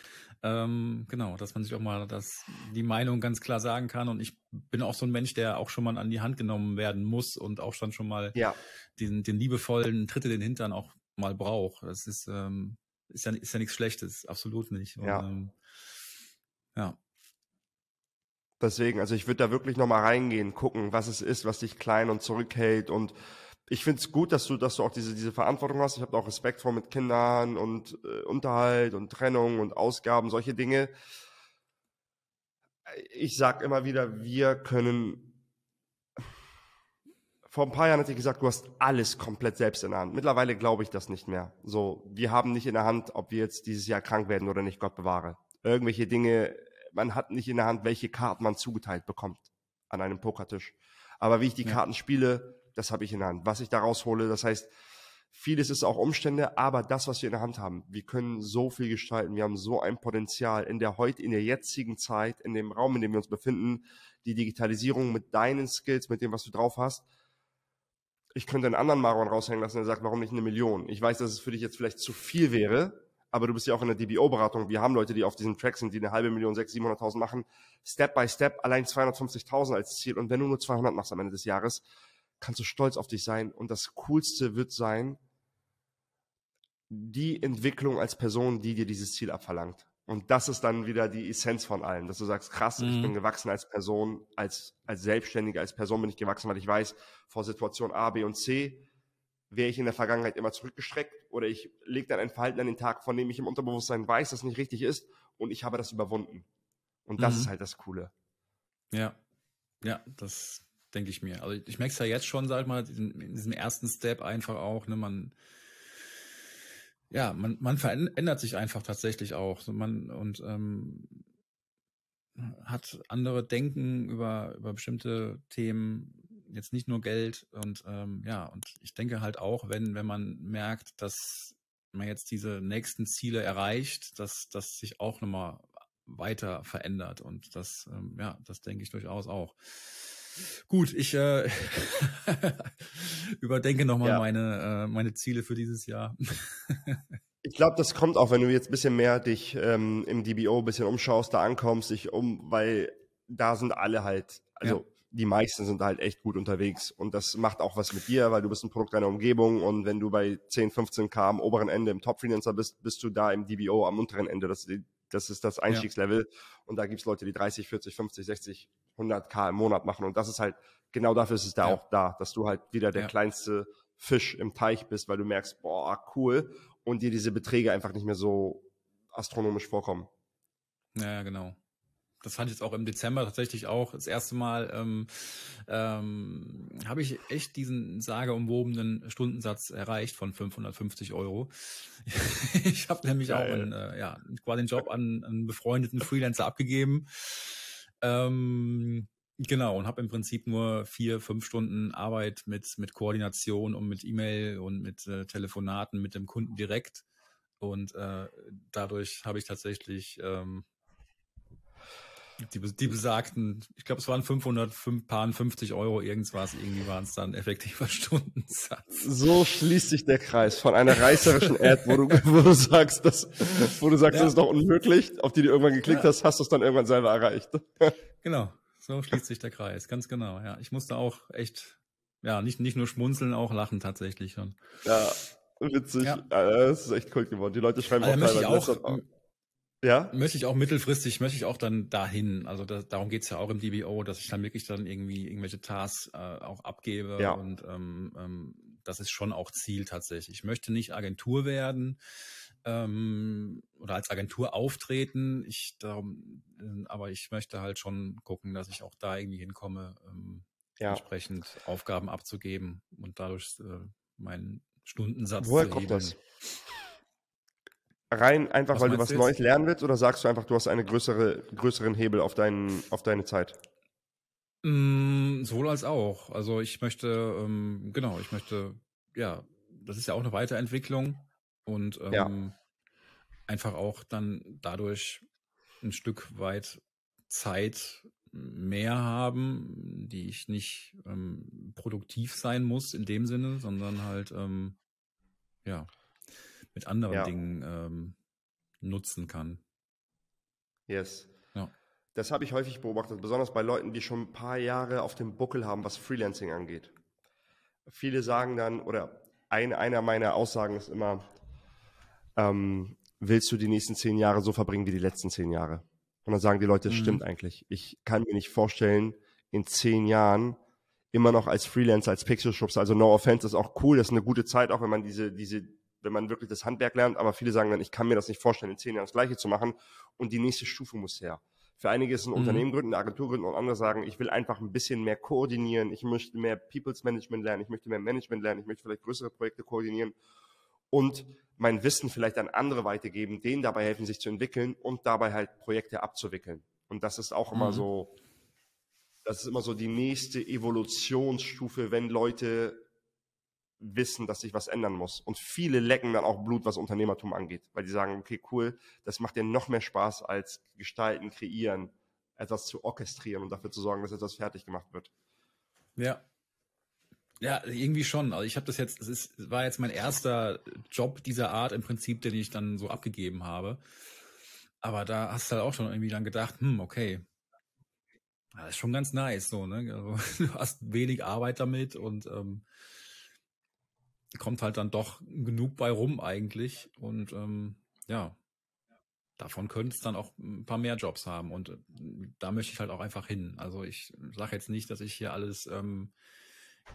Ähm, genau, dass man sich auch mal das, die Meinung ganz klar sagen kann. Und ich bin auch so ein Mensch, der auch schon mal an die Hand genommen werden muss und auch dann schon mal ja. den, den liebevollen Tritt in den Hintern auch mal braucht. Das ist, ähm, ist, ja, ist ja nichts Schlechtes, absolut nicht. Und, ja. Ähm, ja. Deswegen, also ich würde da wirklich nochmal reingehen, gucken, was es ist, was dich klein und zurückhält. Und ich finde es gut, dass du, dass du auch diese, diese Verantwortung hast. Ich habe auch Respekt vor mit Kindern und äh, Unterhalt und Trennung und Ausgaben, solche Dinge. Ich sag immer wieder, wir können. Vor ein paar Jahren hatte ich gesagt, du hast alles komplett selbst in der Hand. Mittlerweile glaube ich das nicht mehr. So, wir haben nicht in der Hand, ob wir jetzt dieses Jahr krank werden oder nicht, Gott bewahre. Irgendwelche Dinge man hat nicht in der Hand, welche Karten man zugeteilt bekommt an einem Pokertisch. Aber wie ich die ja. Karten spiele, das habe ich in der Hand. Was ich daraus hole, das heißt, vieles ist auch Umstände, aber das, was wir in der Hand haben, wir können so viel gestalten, wir haben so ein Potenzial in der heute, in der jetzigen Zeit, in dem Raum, in dem wir uns befinden, die Digitalisierung mit deinen Skills, mit dem, was du drauf hast. Ich könnte einen anderen Maron raushängen lassen, der sagt, warum nicht eine Million? Ich weiß, dass es für dich jetzt vielleicht zu viel wäre, aber du bist ja auch in der DBO-Beratung. Wir haben Leute, die auf diesem Track sind, die eine halbe Million, 600.000, 700.000 machen. Step by Step allein 250.000 als Ziel. Und wenn du nur 200 machst am Ende des Jahres, kannst du stolz auf dich sein. Und das Coolste wird sein, die Entwicklung als Person, die dir dieses Ziel abverlangt. Und das ist dann wieder die Essenz von allem, dass du sagst, krass, mhm. ich bin gewachsen als Person, als, als Selbstständiger, als Person bin ich gewachsen, weil ich weiß, vor Situation A, B und C wäre ich in der Vergangenheit immer zurückgestreckt oder ich lege dann ein Verhalten an den Tag, von dem ich im Unterbewusstsein weiß, dass es nicht richtig ist und ich habe das überwunden. Und das mhm. ist halt das Coole. Ja, ja, das denke ich mir. Also ich merke es ja jetzt schon, sag mal, in diesem ersten Step einfach auch, ne, man, ja, man, man verändert sich einfach tatsächlich auch. Man, und ähm, hat andere Denken über, über bestimmte Themen, jetzt nicht nur Geld und ähm, ja, und ich denke halt auch, wenn, wenn man merkt, dass man jetzt diese nächsten Ziele erreicht, dass das sich auch nochmal weiter verändert und das, ähm, ja, das denke ich durchaus auch. Gut, ich äh, überdenke nochmal ja. meine, äh, meine Ziele für dieses Jahr. ich glaube, das kommt auch, wenn du jetzt ein bisschen mehr dich ähm, im DBO ein bisschen umschaust, da ankommst, dich um, weil da sind alle halt, also ja. die meisten sind halt echt gut unterwegs und das macht auch was mit dir, weil du bist ein Produkt deiner Umgebung und wenn du bei 10, 15 K am oberen Ende im Top-Freelancer bist, bist du da im DBO am unteren Ende. Das, das ist das Einstiegslevel ja. und da gibt's Leute, die 30, 40, 50, 60 100k im Monat machen. Und das ist halt, genau dafür ist es da ja. auch da, dass du halt wieder der ja. kleinste Fisch im Teich bist, weil du merkst, boah, cool. Und dir diese Beträge einfach nicht mehr so astronomisch vorkommen. Ja, genau. Das fand ich jetzt auch im Dezember tatsächlich auch das erste Mal, ähm, ähm, habe ich echt diesen sageumwobenen Stundensatz erreicht von 550 Euro. ich habe nämlich Geil. auch einen, äh, ja, quasi den Job an einen befreundeten Freelancer abgegeben ähm, genau, und habe im Prinzip nur vier, fünf Stunden Arbeit mit, mit Koordination und mit E-Mail und mit äh, Telefonaten mit dem Kunden direkt. Und äh, dadurch habe ich tatsächlich ähm, die, die besagten, ich glaube, es waren 550 Euro, irgendwas, irgendwie waren es dann effektiver Stundensatz. So schließt sich der Kreis von einer reißerischen Ad, wo du, wo du sagst, das, wo du sagst, ja. das ist doch unmöglich, auf die du irgendwann geklickt ja. hast, hast du es dann irgendwann selber erreicht. genau, so schließt sich der Kreis, ganz genau, ja. Ich musste auch echt, ja, nicht, nicht nur schmunzeln, auch lachen tatsächlich schon. Ja, witzig. Ja. Das ist echt cool geworden. Die Leute schreiben also, auch teilweise. Ja. Möchte ich auch mittelfristig, möchte ich auch dann dahin. Also da, darum geht's ja auch im DBO, dass ich dann wirklich dann irgendwie irgendwelche Tasks äh, auch abgebe. Ja. Und ähm, ähm, das ist schon auch Ziel tatsächlich. Ich möchte nicht Agentur werden ähm, oder als Agentur auftreten. Ich darum, äh, aber ich möchte halt schon gucken, dass ich auch da irgendwie hinkomme, ähm, ja. entsprechend Aufgaben abzugeben und dadurch äh, meinen Stundensatz Woher zu kommt das? Rein einfach, was weil du was du Neues lernen willst oder sagst du einfach, du hast einen größere, größeren Hebel auf, deinen, auf deine Zeit? Mm, sowohl als auch. Also ich möchte, ähm, genau, ich möchte, ja, das ist ja auch eine Weiterentwicklung und ähm, ja. einfach auch dann dadurch ein Stück weit Zeit mehr haben, die ich nicht ähm, produktiv sein muss in dem Sinne, sondern halt, ähm, ja, mit anderen ja. Dingen ähm, nutzen kann. Yes. Ja. Das habe ich häufig beobachtet, besonders bei Leuten, die schon ein paar Jahre auf dem Buckel haben, was Freelancing angeht. Viele sagen dann, oder ein, einer meiner Aussagen ist immer, ähm, willst du die nächsten zehn Jahre so verbringen wie die letzten zehn Jahre? Und dann sagen die Leute, das mhm. stimmt eigentlich. Ich kann mir nicht vorstellen, in zehn Jahren immer noch als Freelancer, als Pixel-Schubser, also no offense, ist auch cool, das ist eine gute Zeit, auch wenn man diese, diese wenn man wirklich das Handwerk lernt, aber viele sagen dann, ich kann mir das nicht vorstellen, in zehn Jahren das Gleiche zu machen und die nächste Stufe muss her. Für einige ist es ein mhm. Unternehmen gründen, eine Agentur gründen und andere sagen, ich will einfach ein bisschen mehr koordinieren, ich möchte mehr People's Management lernen, ich möchte mehr Management lernen, ich möchte vielleicht größere Projekte koordinieren und mein Wissen vielleicht an andere weitergeben, denen dabei helfen, sich zu entwickeln und dabei halt Projekte abzuwickeln. Und das ist auch immer mhm. so, das ist immer so die nächste Evolutionsstufe, wenn Leute wissen, dass sich was ändern muss. Und viele lecken dann auch Blut, was Unternehmertum angeht, weil die sagen, okay, cool, das macht dir noch mehr Spaß als gestalten, kreieren, etwas zu orchestrieren und dafür zu sorgen, dass etwas fertig gemacht wird. Ja. Ja, irgendwie schon. Also ich habe das jetzt, es war jetzt mein erster Job dieser Art im Prinzip, den ich dann so abgegeben habe. Aber da hast du halt auch schon irgendwie dann gedacht, hm, okay, das ist schon ganz nice, so, ne? Also, du hast wenig Arbeit damit und ähm, kommt halt dann doch genug bei rum eigentlich. Und ähm, ja, davon könnte es dann auch ein paar mehr Jobs haben. Und äh, da möchte ich halt auch einfach hin. Also ich sage jetzt nicht, dass ich hier alles ähm,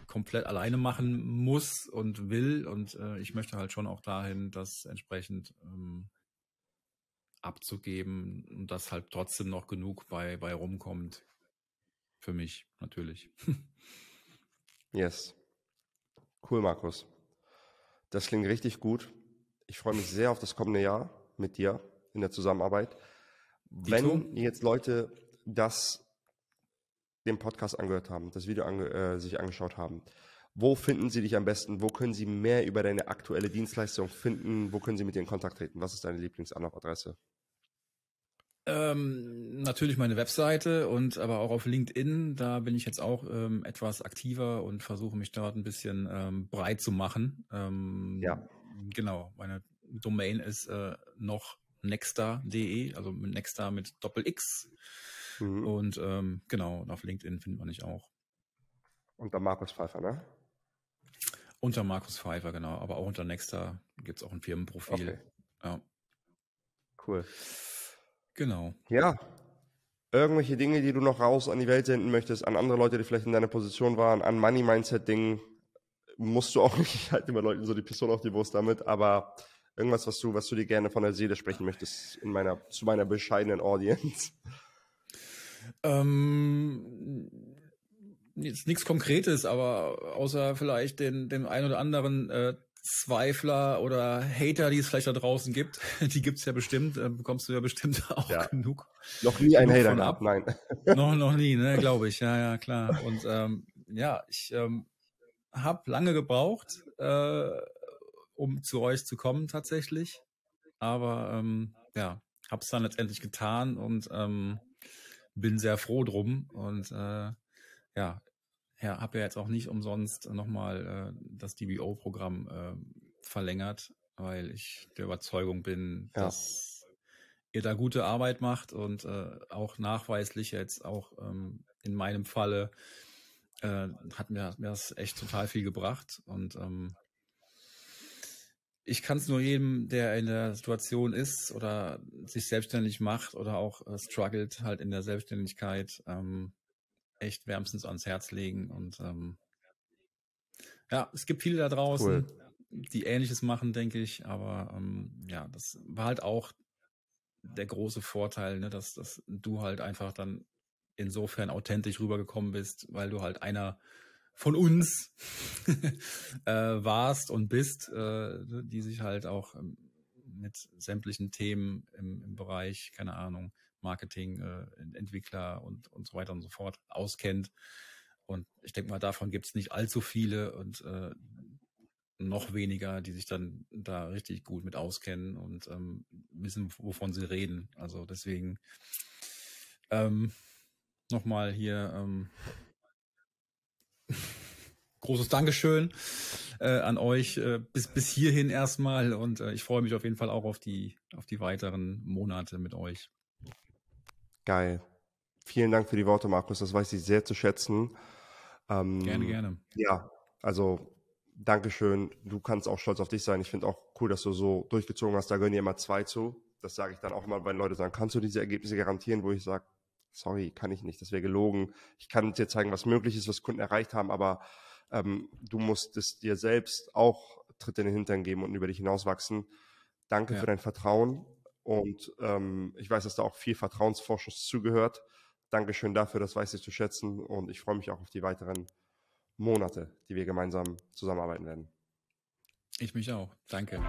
komplett alleine machen muss und will. Und äh, ich möchte halt schon auch dahin, das entsprechend ähm, abzugeben und dass halt trotzdem noch genug bei, bei rumkommt. Für mich natürlich. yes. Cool, Markus. Das klingt richtig gut. Ich freue mich sehr auf das kommende Jahr mit dir in der Zusammenarbeit. Wenn jetzt Leute das den Podcast angehört haben, das Video ange äh, sich angeschaut haben, wo finden sie dich am besten? Wo können sie mehr über deine aktuelle Dienstleistung finden? Wo können sie mit dir in Kontakt treten? Was ist deine Lieblingsanlaufadresse? Ähm, natürlich meine Webseite und aber auch auf LinkedIn. Da bin ich jetzt auch ähm, etwas aktiver und versuche mich dort ein bisschen ähm, breit zu machen. Ähm, ja. Genau. Meine Domain ist äh, noch nexta.de, also mit Nexta mit Doppel X. Mhm. Und ähm, genau, auf LinkedIn findet man mich auch. Unter Markus Pfeiffer, ne? Unter Markus Pfeiffer, genau. Aber auch unter Nexta gibt es auch ein Firmenprofil. Okay. Ja. Cool. Genau. Ja. Irgendwelche Dinge, die du noch raus an die Welt senden möchtest, an andere Leute, die vielleicht in deiner Position waren, an Money-Mindset-Dingen, musst du auch nicht, ich halte immer Leuten so die Pistole auf die Brust damit, aber irgendwas, was du, was du dir gerne von der Seele sprechen möchtest in meiner, zu meiner bescheidenen Audience. Ähm, jetzt nichts Konkretes, aber außer vielleicht den, den ein oder anderen äh, Zweifler oder Hater, die es vielleicht da draußen gibt, die gibt's ja bestimmt, äh, bekommst du ja bestimmt auch ja. genug. Noch nie ein Hater gehabt, nein. noch, noch nie, ne, glaube ich, ja, ja, klar. Und ähm, ja, ich ähm, habe lange gebraucht, äh, um zu euch zu kommen tatsächlich. Aber ähm, ja, habe es dann letztendlich getan und ähm, bin sehr froh drum. Und äh, ja, ja, habe ja jetzt auch nicht umsonst nochmal äh, das DBO-Programm äh, verlängert, weil ich der Überzeugung bin, ja. dass ihr da gute Arbeit macht und äh, auch nachweislich jetzt auch ähm, in meinem Falle äh, hat mir, hat mir das echt total viel gebracht und ähm, ich kann es nur jedem, der in der Situation ist oder sich selbstständig macht oder auch äh, struggelt halt in der Selbstständigkeit, ähm, echt wärmstens ans Herz legen. Und ähm, ja, es gibt viele da draußen, cool. die Ähnliches machen, denke ich. Aber ähm, ja, das war halt auch der große Vorteil, ne, dass, dass du halt einfach dann insofern authentisch rübergekommen bist, weil du halt einer von uns äh, warst und bist, äh, die sich halt auch ähm, mit sämtlichen Themen im, im Bereich, keine Ahnung, Marketing, äh, Entwickler und, und so weiter und so fort auskennt. Und ich denke mal, davon gibt es nicht allzu viele und äh, noch weniger, die sich dann da richtig gut mit auskennen und ähm, wissen, wovon sie reden. Also deswegen ähm, nochmal hier ähm, großes Dankeschön äh, an euch äh, bis, bis hierhin erstmal und äh, ich freue mich auf jeden Fall auch auf die, auf die weiteren Monate mit euch. Geil. Vielen Dank für die Worte, Markus. Das weiß ich sehr zu schätzen. Ähm, gerne, gerne. Ja, also Dankeschön. Du kannst auch stolz auf dich sein. Ich finde auch cool, dass du so durchgezogen hast. Da gehören dir immer zwei zu. Das sage ich dann auch immer, wenn Leute sagen, kannst du diese Ergebnisse garantieren, wo ich sage, sorry, kann ich nicht, das wäre gelogen. Ich kann dir zeigen, was möglich ist, was Kunden erreicht haben, aber ähm, du musst es dir selbst auch Tritt in den Hintern geben und über dich hinauswachsen. Danke ja. für dein Vertrauen und ähm, ich weiß, dass da auch viel Vertrauensvorschuss zugehört. Dankeschön dafür, das weiß ich zu schätzen und ich freue mich auch auf die weiteren Monate, die wir gemeinsam zusammenarbeiten werden. Ich mich auch. Danke.